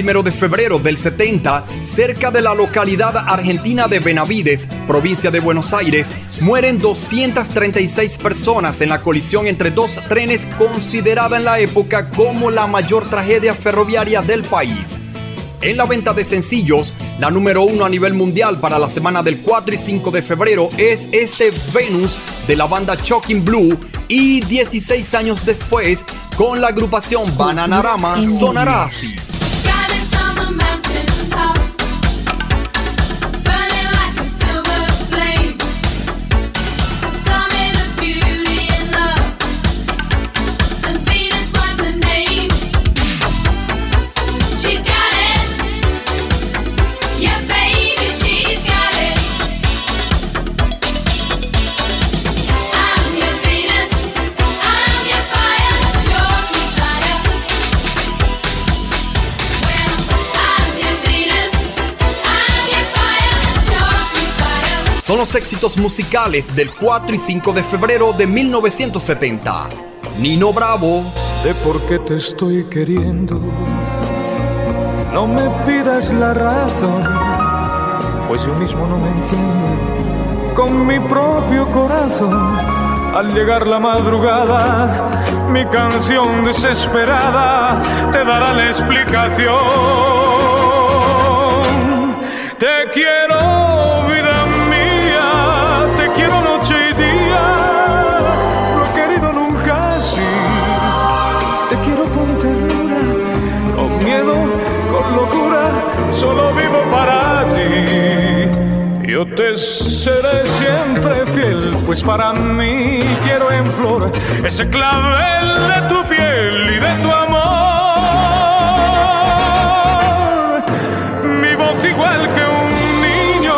1 de febrero del 70, cerca de la localidad argentina de Benavides, provincia de Buenos Aires, mueren 236 personas en la colisión entre dos trenes considerada en la época como la mayor tragedia ferroviaria del país. En la venta de sencillos, la número uno a nivel mundial para la semana del 4 y 5 de febrero es este Venus de la banda Shocking Blue y 16 años después, con la agrupación oh, Bananarama, sonará así. Éxitos musicales del 4 y 5 de febrero de 1970. Nino Bravo. de por qué te estoy queriendo. No me pidas la razón, pues yo mismo no me entiendo. Con mi propio corazón, al llegar la madrugada, mi canción desesperada te dará la explicación. Pues para mí quiero en flor ese clavel de tu piel y de tu amor. Mi voz igual que un niño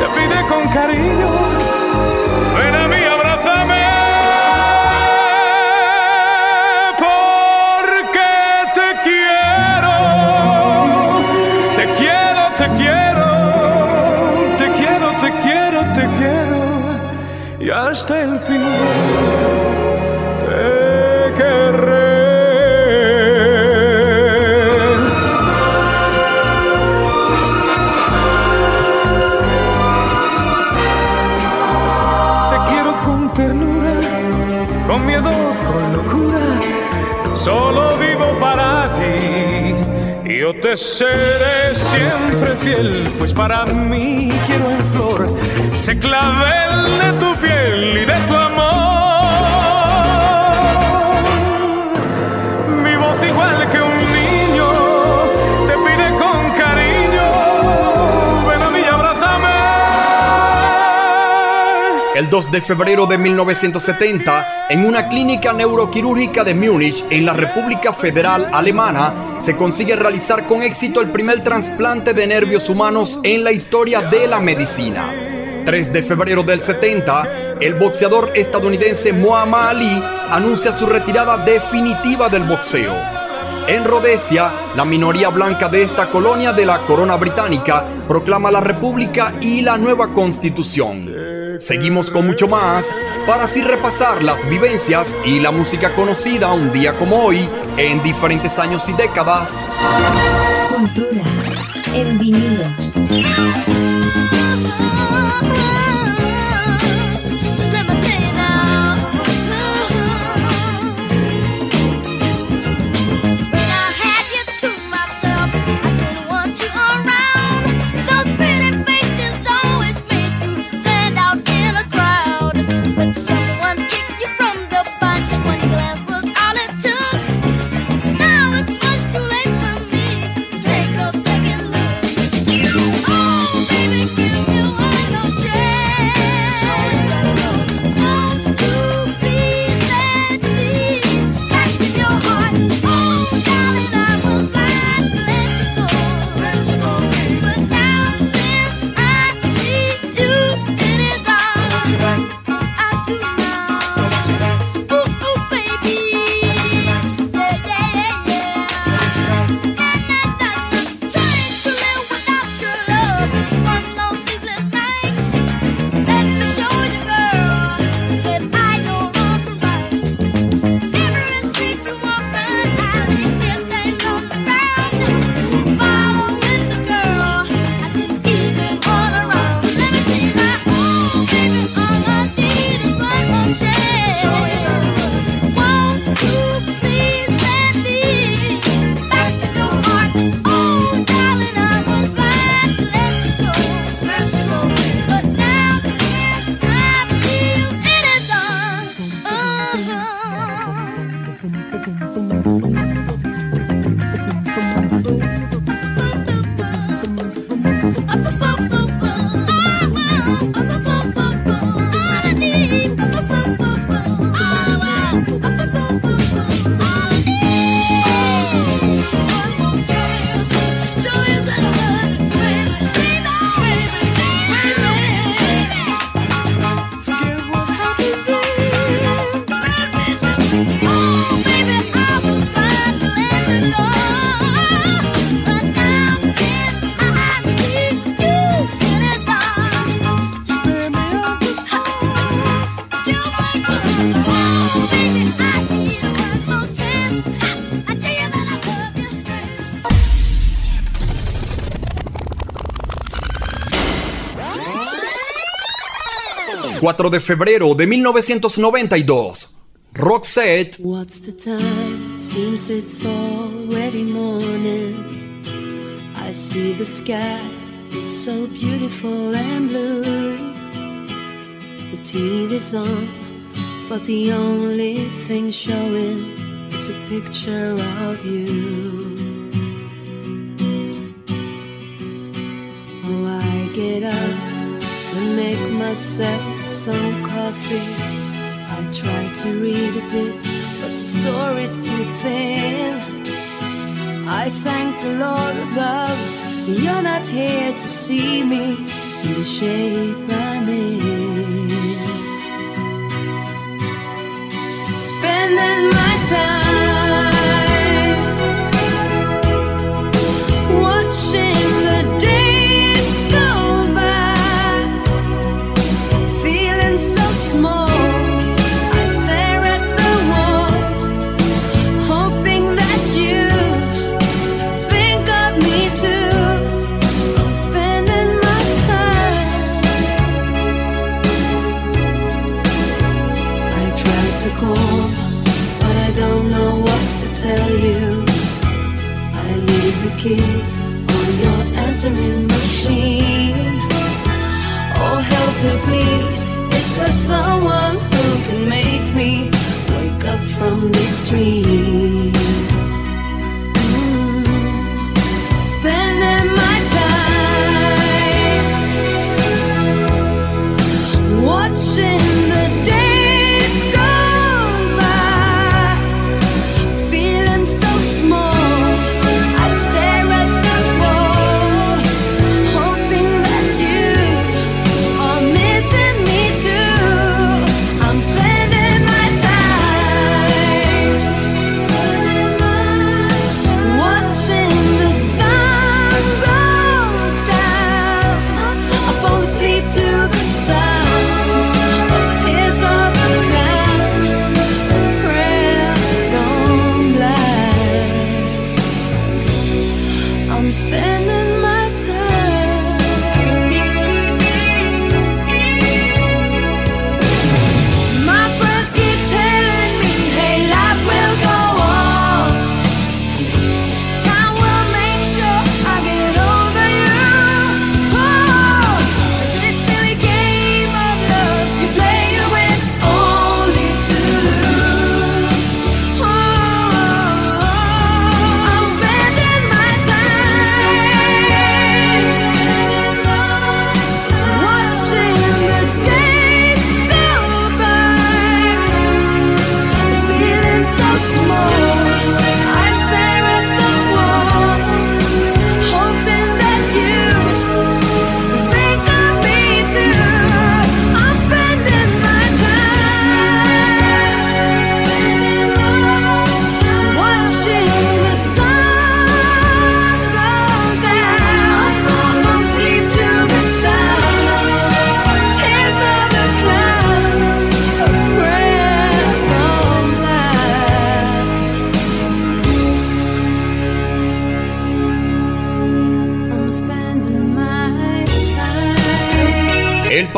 te pide con cariño. Hasta el fin te querré. Te quiero con ternura, con miedo, con locura. Solo. Yo te seré siempre fiel, pues para mí quiero en flor ese clavel de tu piel y de tu amor. Mi voz igual que El 2 de febrero de 1970, en una clínica neuroquirúrgica de Múnich, en la República Federal Alemana, se consigue realizar con éxito el primer trasplante de nervios humanos en la historia de la medicina. 3 de febrero del 70, el boxeador estadounidense Muhammad Ali anuncia su retirada definitiva del boxeo. En Rhodesia, la minoría blanca de esta colonia de la corona británica proclama la república y la nueva constitución. Seguimos con mucho más para así repasar las vivencias y la música conocida un día como hoy en diferentes años y décadas. Cultura en vinilos. 4 de febrero de 1992, Roxette What's the time? Seems it's already morning. I see the sky, it's so beautiful and blue. The TV's on, but the only thing showing is a picture of you. Oh, I get up and make myself I try to read a bit, but the story's too thin. I thank the Lord above, you're not here to see me in the shape I'm in. Spending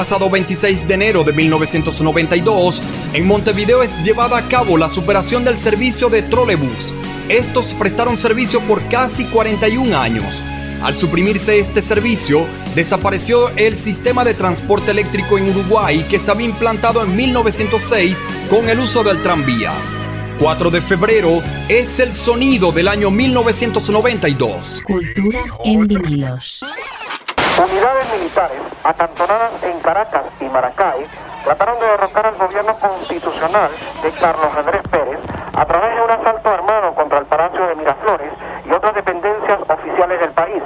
pasado 26 de enero de 1992, en Montevideo es llevada a cabo la superación del servicio de trolebús. Estos prestaron servicio por casi 41 años. Al suprimirse este servicio, desapareció el sistema de transporte eléctrico en Uruguay que se había implantado en 1906 con el uso del tranvías. 4 de febrero es el sonido del año 1992. Cultura en vinilos. Militares acantonadas en Caracas y Maracay trataron de derrocar al gobierno constitucional de Carlos Andrés Pérez a través de un asalto armado contra el Palacio de Miraflores y otras dependencias oficiales del país.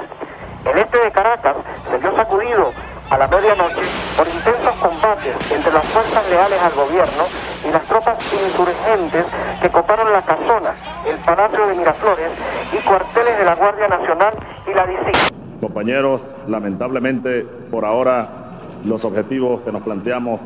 El este de Caracas se vio sacudido a la medianoche por intensos combates entre las fuerzas leales al gobierno y las tropas insurgentes que coparon la casona, el Palacio de Miraflores y cuarteles de la Guardia Nacional y la DICI. Compañeros, lamentablemente por ahora los objetivos que nos planteamos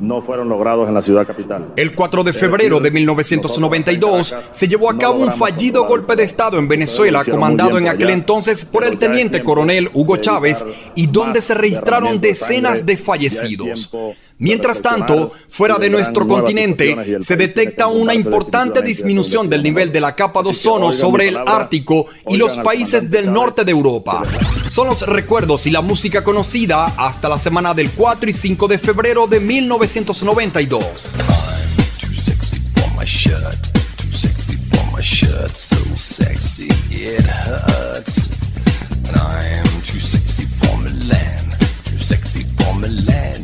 no fueron logrados en la ciudad capital. El 4 de febrero de 1992 se llevó a cabo un fallido golpe de Estado en Venezuela comandado en aquel entonces por el teniente coronel Hugo Chávez y donde se registraron decenas de fallecidos. Mientras tanto, fuera de nuestro continente se detecta una importante disminución del nivel de la capa de ozono sobre el Ártico y los países del norte de Europa. Son los recuerdos y la música conocida hasta la semana del 4 y 5 de febrero de 1992. for my shirt. Too sexy for my shirt. So sexy it hurts. And I am too sexy for Milan. Too sexy for Milan,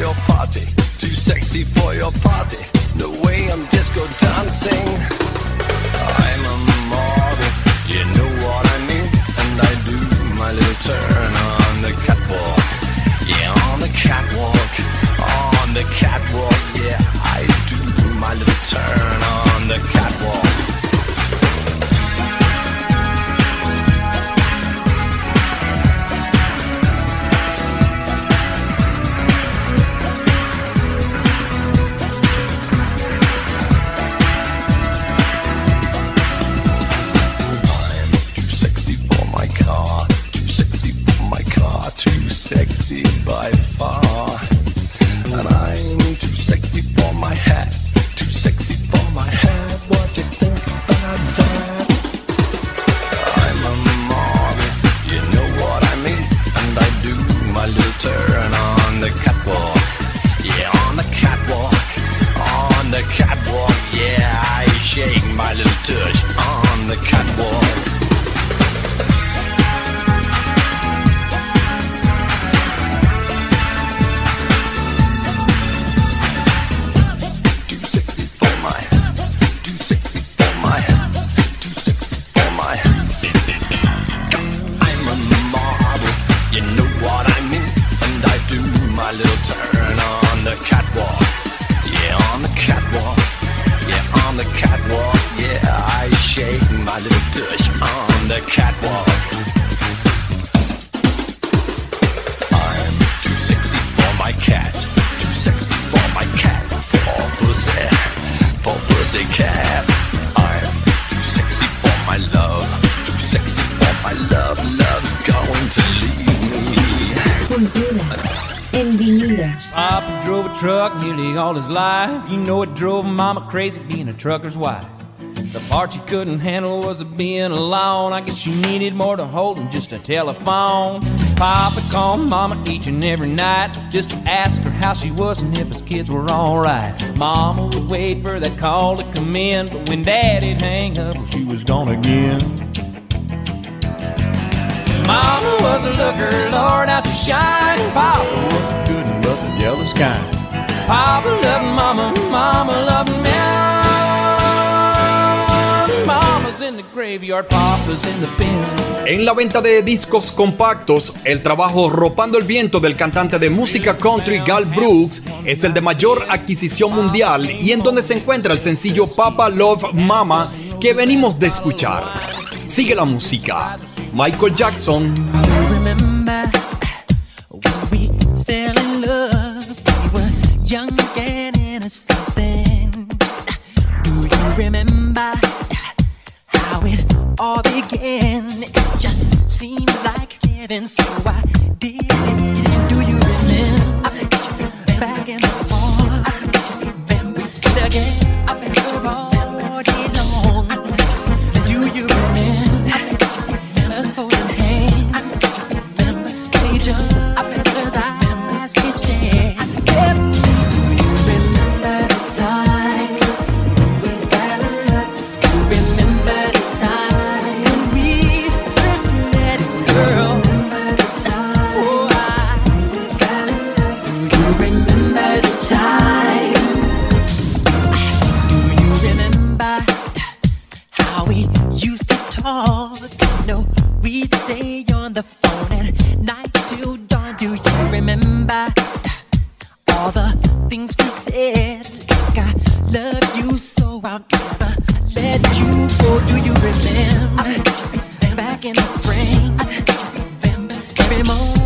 your party. Too sexy for your party. No way I'm disco dancing. Mama crazy being a trucker's wife. The part she couldn't handle was being alone. I guess she needed more to hold than just a telephone. Papa called Mama each and every night just to ask her how she was and if his kids were alright. Mama would wait for that call to come in, but when Daddy'd hang up, well, she was gone again. Mama was a looker, Lord, how she shined. Papa was a good and looking jealous kind. Papa loved Mama, Mama loved En la venta de discos compactos, el trabajo Ropando el Viento del cantante de música country Gal Brooks es el de mayor adquisición mundial y en donde se encuentra el sencillo Papa Love Mama que venimos de escuchar. Sigue la música. Michael Jackson. Never let you go. Do you remember back in the spring? Every morning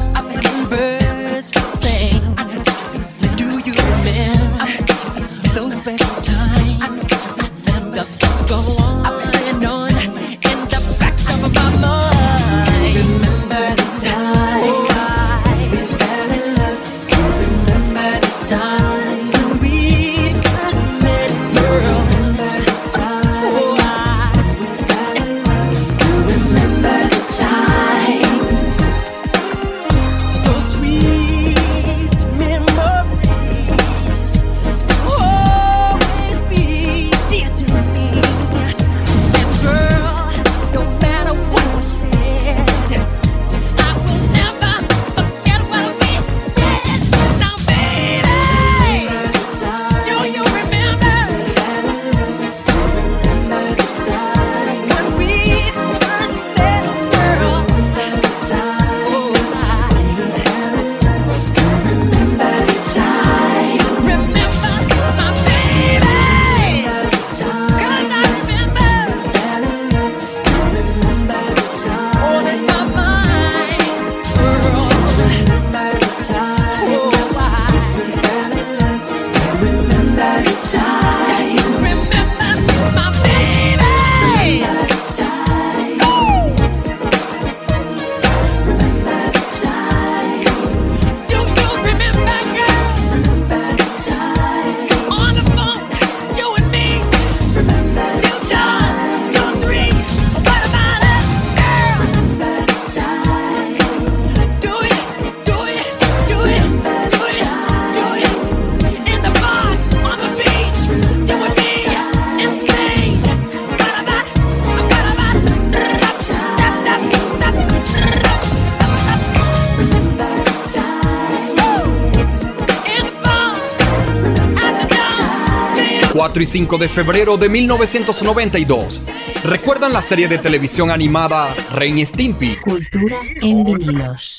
y 5 de febrero de 1992. ¿Recuerdan la serie de televisión animada Ren y Stimpy? Cultura en vinilos.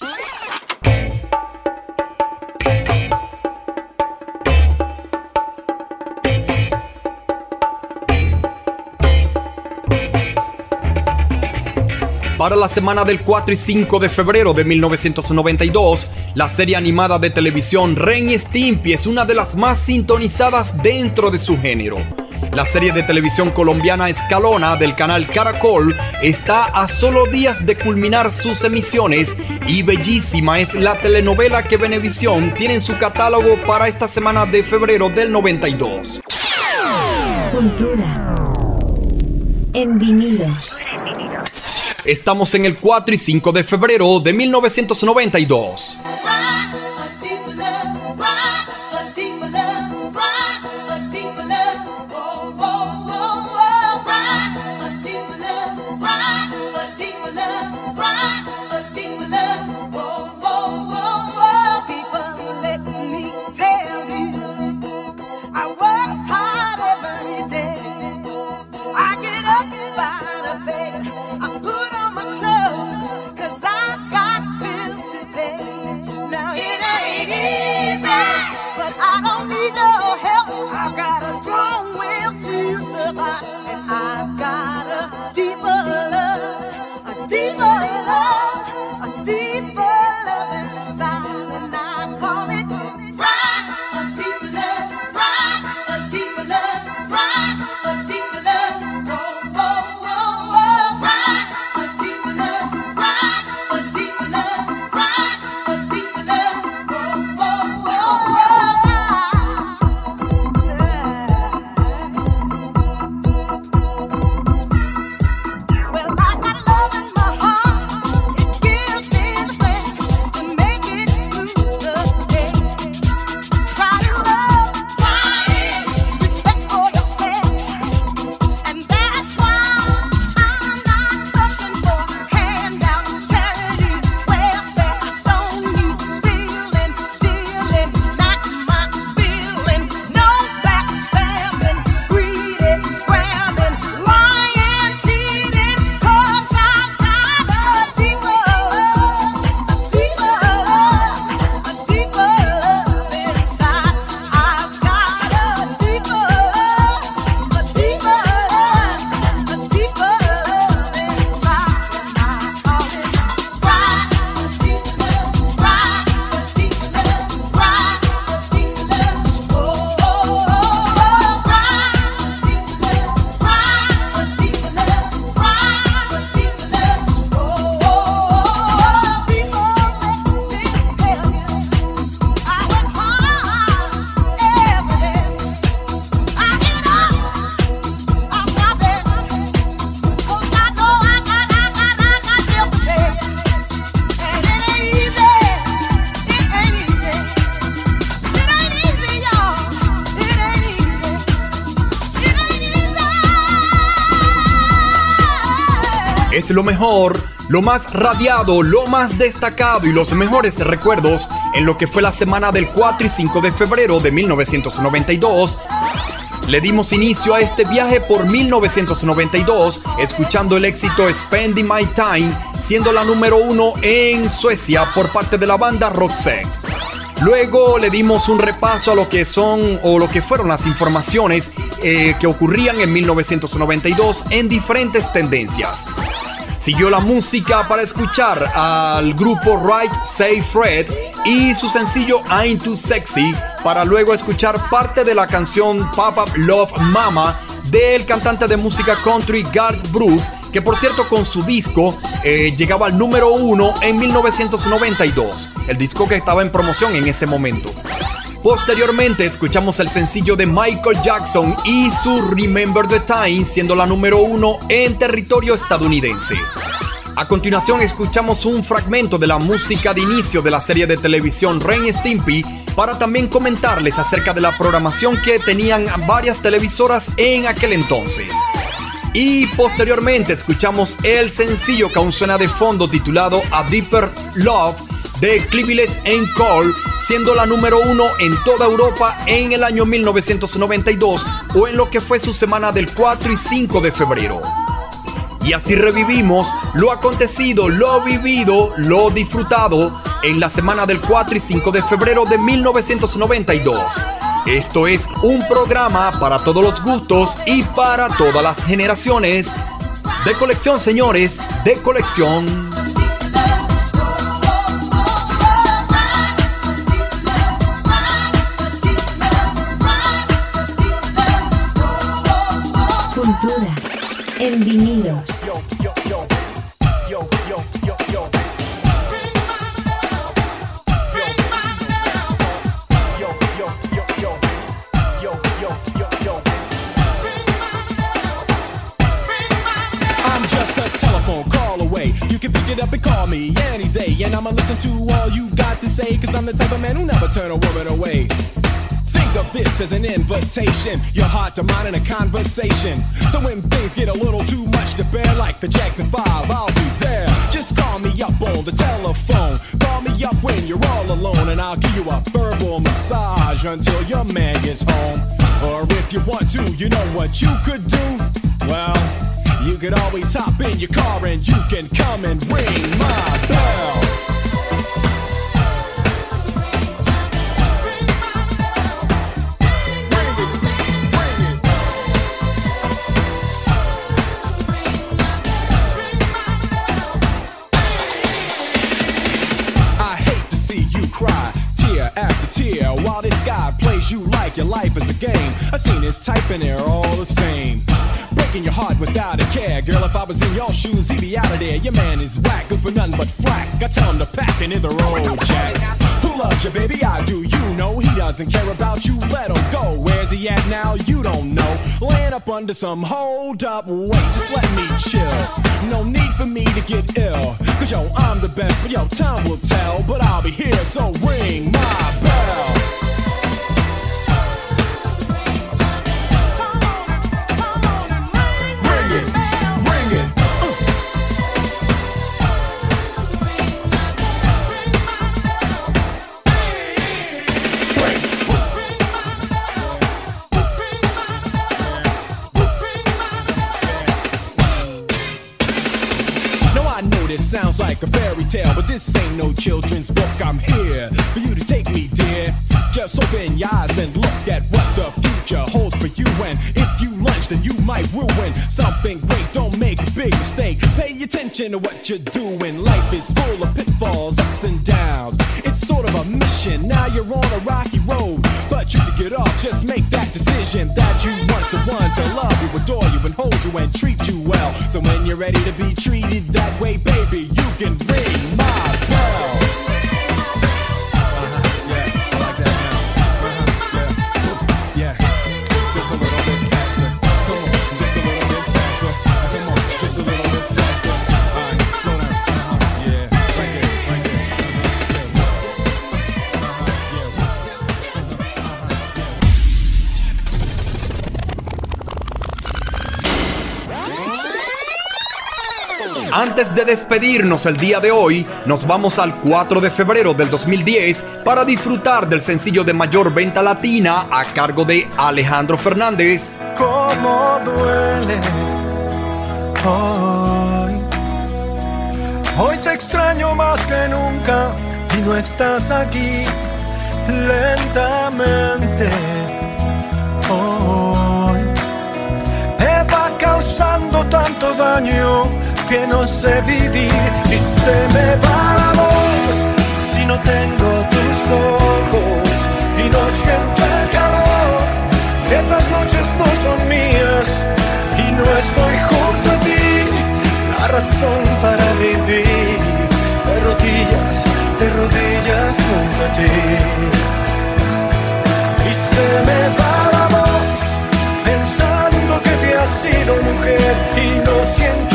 Para la semana del 4 y 5 de febrero de 1992, la serie animada de televisión Ren y Stimpy es una de las más sintonizadas dentro de su género. La serie de televisión colombiana Escalona del canal Caracol está a solo días de culminar sus emisiones y bellísima es la telenovela que Venevisión tiene en su catálogo para esta semana de febrero del 92. Cultura. En vinilos. Estamos en el 4 y 5 de febrero de 1992. Mejor, lo más radiado, lo más destacado y los mejores recuerdos en lo que fue la semana del 4 y 5 de febrero de 1992. Le dimos inicio a este viaje por 1992 escuchando el éxito Spending My Time, siendo la número uno en Suecia por parte de la banda Roxette. Luego le dimos un repaso a lo que son o lo que fueron las informaciones eh, que ocurrían en 1992 en diferentes tendencias. Siguió la música para escuchar al grupo Right Say Fred y su sencillo I'm Too Sexy para luego escuchar parte de la canción Up Love Mama del cantante de música country Garth Brooks que por cierto con su disco eh, llegaba al número uno en 1992, el disco que estaba en promoción en ese momento. Posteriormente escuchamos el sencillo de Michael Jackson y su Remember the Time siendo la número uno en territorio estadounidense. A continuación escuchamos un fragmento de la música de inicio de la serie de televisión Ren Stimpy para también comentarles acerca de la programación que tenían varias televisoras en aquel entonces. Y posteriormente escuchamos el sencillo que aún suena de fondo titulado A Deeper Love de Clivillés and Cole, siendo la número uno en toda Europa en el año 1992 o en lo que fue su semana del 4 y 5 de febrero. Y así revivimos lo acontecido, lo vivido, lo disfrutado en la semana del 4 y 5 de febrero de 1992. Esto es un programa para todos los gustos y para todas las generaciones. De colección, señores, de colección. easy. en vinilos. I'm just a telephone call away. You can pick it up and call me any day. And I'ma listen to all you got to say. Cause I'm the type of man who never turn a woman away. Of this as an invitation, your heart to mine in a conversation. So when things get a little too much to bear, like the Jackson 5, I'll be there. Just call me up on the telephone. Call me up when you're all alone, and I'll give you a verbal massage until your man gets home. Or if you want to, you know what you could do? Well, you could always hop in your car and you can come and ring my bell. Plays you like your life is a game. I seen his type and they're all the same. Breaking your heart without a care, girl. If I was in your shoes, he'd be out of there. Your man is whack, good for nothing but flack. I tell him to pack and hit the road, Jack. Who loves you, baby? I do. You know he doesn't care about you. Let him go. Where's he at now? You don't know. Laying up under some hold up. Wait, just let me chill. No need for me to get ill. Cause yo, I'm the best, but yo, time will tell. But I'll be here, so ring my bell. But this ain't no children's book. I'm here for you to take me, dear. Just open your eyes and look at what the future holds for you. And if you lunch, then you might ruin something great. Don't make a big mistake. Pay attention to what you're doing. Life is full of pitfalls, ups and downs. It's sort of a mission. Now you're on a rocky road, but you to get off. Just make that decision that you want someone to love you, adore you, and hold you and treat you well. So when you're ready to be treated that way, baby, you can ring my bell. Antes de despedirnos el día de hoy, nos vamos al 4 de febrero del 2010 para disfrutar del sencillo de mayor venta latina a cargo de Alejandro Fernández. cómo duele hoy. Hoy te extraño más que nunca y no estás aquí lentamente. Hoy me va causando tanto daño que no sé vivir y se me va la voz si no tengo tus ojos y no siento el calor. Si esas noches no son mías y no estoy junto a ti, la razón para vivir de rodillas, de rodillas junto a ti. Y se me va la voz pensando que te has sido mujer y no siento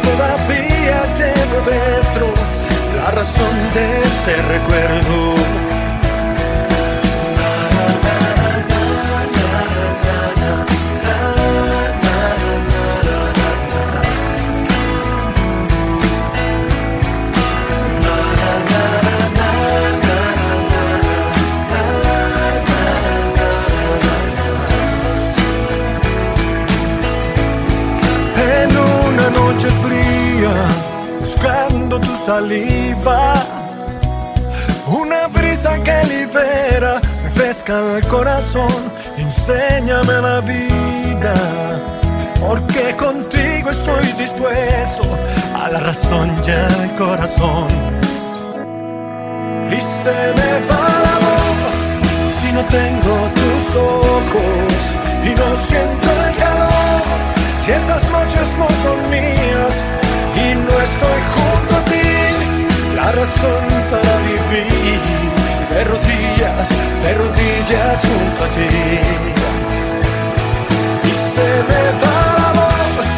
todavía llevo dentro la razón de ese recuerdo. Saliva, una brisa que libera, refresca el corazón, enséñame la vida, porque contigo estoy dispuesto a la razón y al corazón. Y se me va la voz no tengo tus ojos y no siento el calor. Si esas noches no son mías y no estoy junto la razón para vivir de rodillas, de rodillas junto. Y se me va.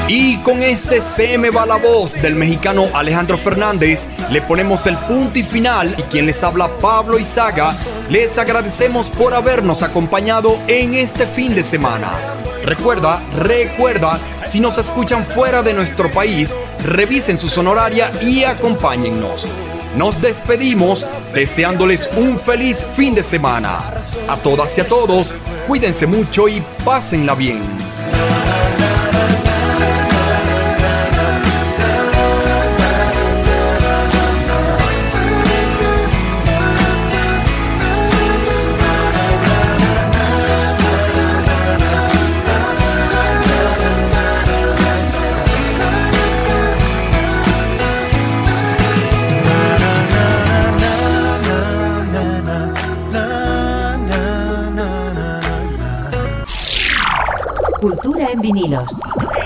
Y con este Se me va la voz del mexicano Alejandro Fernández, le ponemos el punto y final. Y quien les habla Pablo Izaga, les agradecemos por habernos acompañado en este fin de semana. Recuerda, recuerda, si nos escuchan fuera de nuestro país, revisen su sonoraria y acompáñennos. Nos despedimos deseándoles un feliz fin de semana. A todas y a todos, cuídense mucho y pásenla bien. Cultura en vinilos.